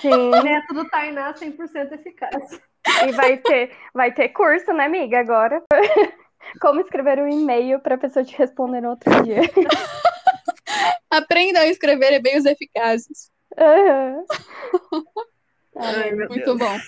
sim. Método Tainá 100% eficaz. E vai ter, vai ter curso, né, amiga, agora? Como escrever um e-mail pra pessoa te responder no outro dia. Aprenda a escrever e-mails eficazes. Aham. Ai, meu Muito bom.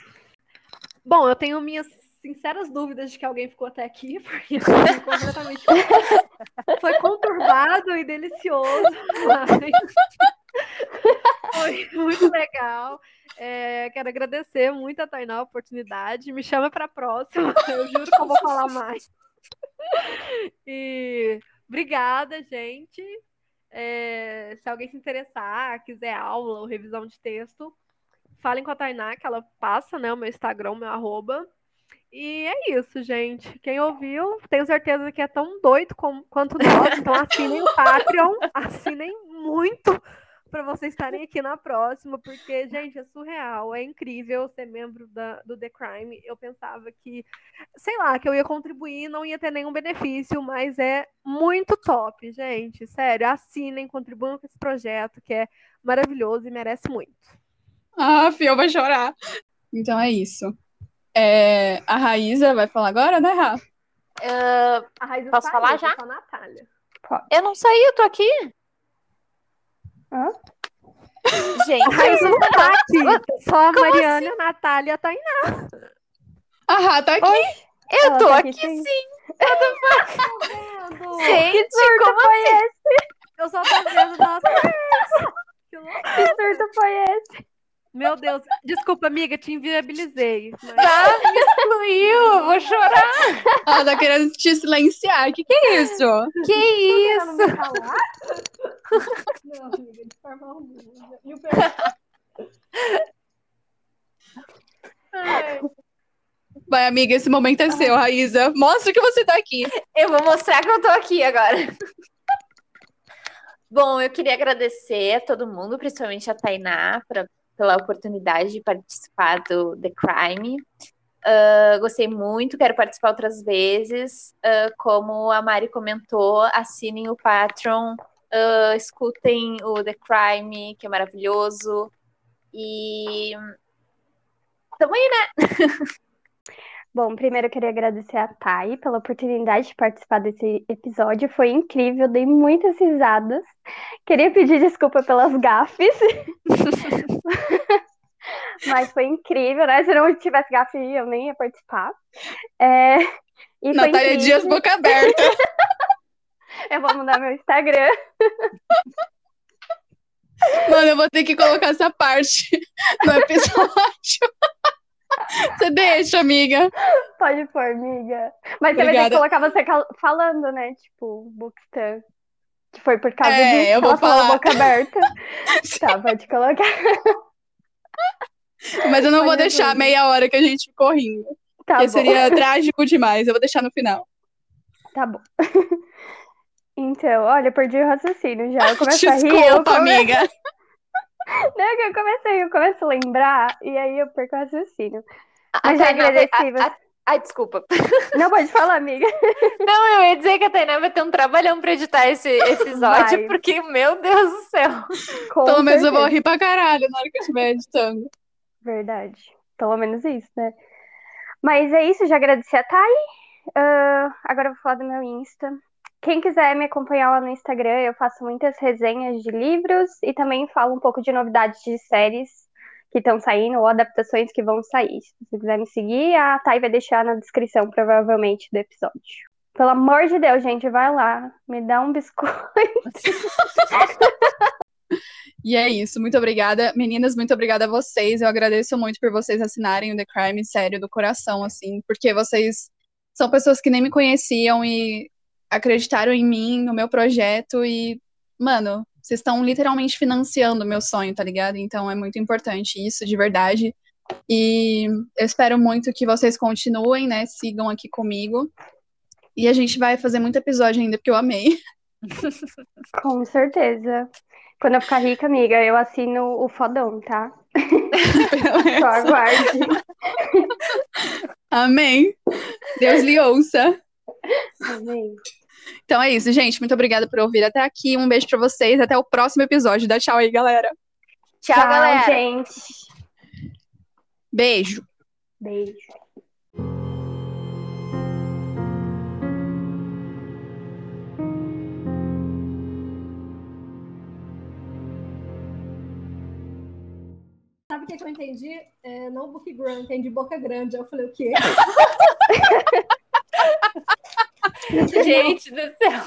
Bom, eu tenho minhas sinceras dúvidas de que alguém ficou até aqui, porque foi completamente. foi conturbado e delicioso, foi muito legal. É, quero agradecer muito a Tainá a oportunidade. Me chama para a próxima. Eu juro que eu vou falar mais. E obrigada, gente. É, se alguém se interessar, quiser aula ou revisão de texto, falem com a Tainá, que ela passa, né? O meu Instagram, o meu arroba. E é isso, gente. Quem ouviu, tenho certeza que é tão doido como, quanto nós. Então assinem o Patreon, assinem muito para vocês estarem aqui na próxima, porque, gente, é surreal, é incrível ser membro da, do The Crime. Eu pensava que, sei lá, que eu ia contribuir e não ia ter nenhum benefício, mas é muito top, gente. Sério, assinem, contribuam com esse projeto, que é maravilhoso e merece muito. Ah, Fio vai chorar. Então é isso. É, a Raíza vai falar agora, né, Ra? Ah, A Raiz Posso falar foi já? Natália. eu não saí, eu tô aqui. Hã? A Gente, Raiz não tá aqui. Só a Mariana e a Natália tá Tainá. A Ra tá aqui. eu Ela tô tá aqui sim. sim. vendo? Gente, surto como foi esse? Eu só tô vendo nossa. Que louco. Que surto foi esse? Meu Deus. Desculpa, amiga, te inviabilizei. Mas... tá? Me excluiu, vou chorar. Ela tá querendo te silenciar. Que que é isso? Que não isso? Não, amiga, de forma alguma. E o Vai, amiga, esse momento é seu, Raíza. Mostra que você tá aqui. Eu vou mostrar que eu tô aqui agora. Bom, eu queria agradecer a todo mundo, principalmente a Tainá, pra- pela oportunidade de participar do The Crime. Ah, gostei muito, quero participar outras vezes. Ah, como a Mari comentou, assinem o Patreon, ah, escutem o The Crime, que é maravilhoso. E. Tamo aí, né? Bom, primeiro eu queria agradecer a Thay pela oportunidade de participar desse episódio. Foi incrível, dei muitas risadas. Queria pedir desculpa pelas gafes. Mas foi incrível, né? Se não tivesse gafe, eu nem ia participar. É, E Natália. Dias, boca aberta. Eu vou mudar meu Instagram. Mano, eu vou ter que colocar essa parte no episódio. Você deixa, amiga. Pode pôr, amiga. Mas você vai ter Obrigada. que colocar você falando, né? Tipo, Bookstan. Que foi por causa É, disso eu vou ela falou falar. boca aberta. Tá, pode colocar. Mas eu não vou Olha deixar tudo. meia hora que a gente ficou rindo. Tá porque bom. seria trágico demais. Eu vou deixar no final. Tá bom. Então, olha, eu perdi o raciocínio já. Eu começo a rir, eu Desculpa, come... amiga. Não, que eu comecei, eu começo a lembrar, e aí eu perco o raciocínio. Mas é a- a- Ai, desculpa. Não pode falar, amiga. Não, eu ia dizer que a Tainá vai ter um trabalhão pra editar esse episódio, Vai. porque, meu Deus do céu. Com Pelo menos eu vou rir pra caralho na hora que eu estiver editando. Verdade. Pelo menos isso, né? Mas é isso, já agradeci a Thay. Ah, agora eu vou falar do meu Insta. Quem quiser me acompanhar lá no Instagram, eu faço muitas resenhas de livros e também falo um pouco de novidades de séries que estão saindo ou adaptações que vão sair. Se você quiser me seguir, a Thay vai deixar na descrição, provavelmente, do episódio. Pelo amor de Deus, gente, vai lá. Me dá um biscoito. E é isso, muito obrigada. Meninas, muito obrigada a vocês. Eu agradeço muito por vocês assinarem o The Crime, sério, do coração, assim, porque vocês são pessoas que nem me conheciam e acreditaram em mim, no meu projeto e, mano, vocês estão literalmente financiando o meu sonho, tá ligado? Então é muito importante isso, de verdade. E eu espero muito que vocês continuem, né? Sigam aqui comigo. E a gente vai fazer muito episódio ainda, porque eu amei. Com certeza. Quando eu ficar rica, amiga, eu assino o fodão, tá? Só aguarde. Amém. Deus lhe ouça. Amém. Então é isso, gente. Muito obrigada por ouvir até aqui. Um beijo pra vocês. Até o próximo episódio. Dá tchau aí, galera. Tchau, galera. gente. Beijo. Beijo. Sabe o que, que eu entendi? É, não book grande, entendi boca grande. Eu falei, o quê? Gente do céu.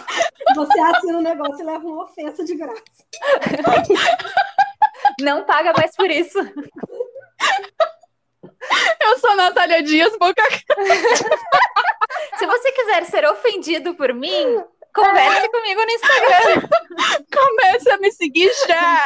Você assina um negócio e leva uma ofensa de graça. Não paga mais por isso. Eu sou a Natália Dias, boca. Se você quiser ser ofendido por mim, converse comigo no Instagram. Começa a me seguir já.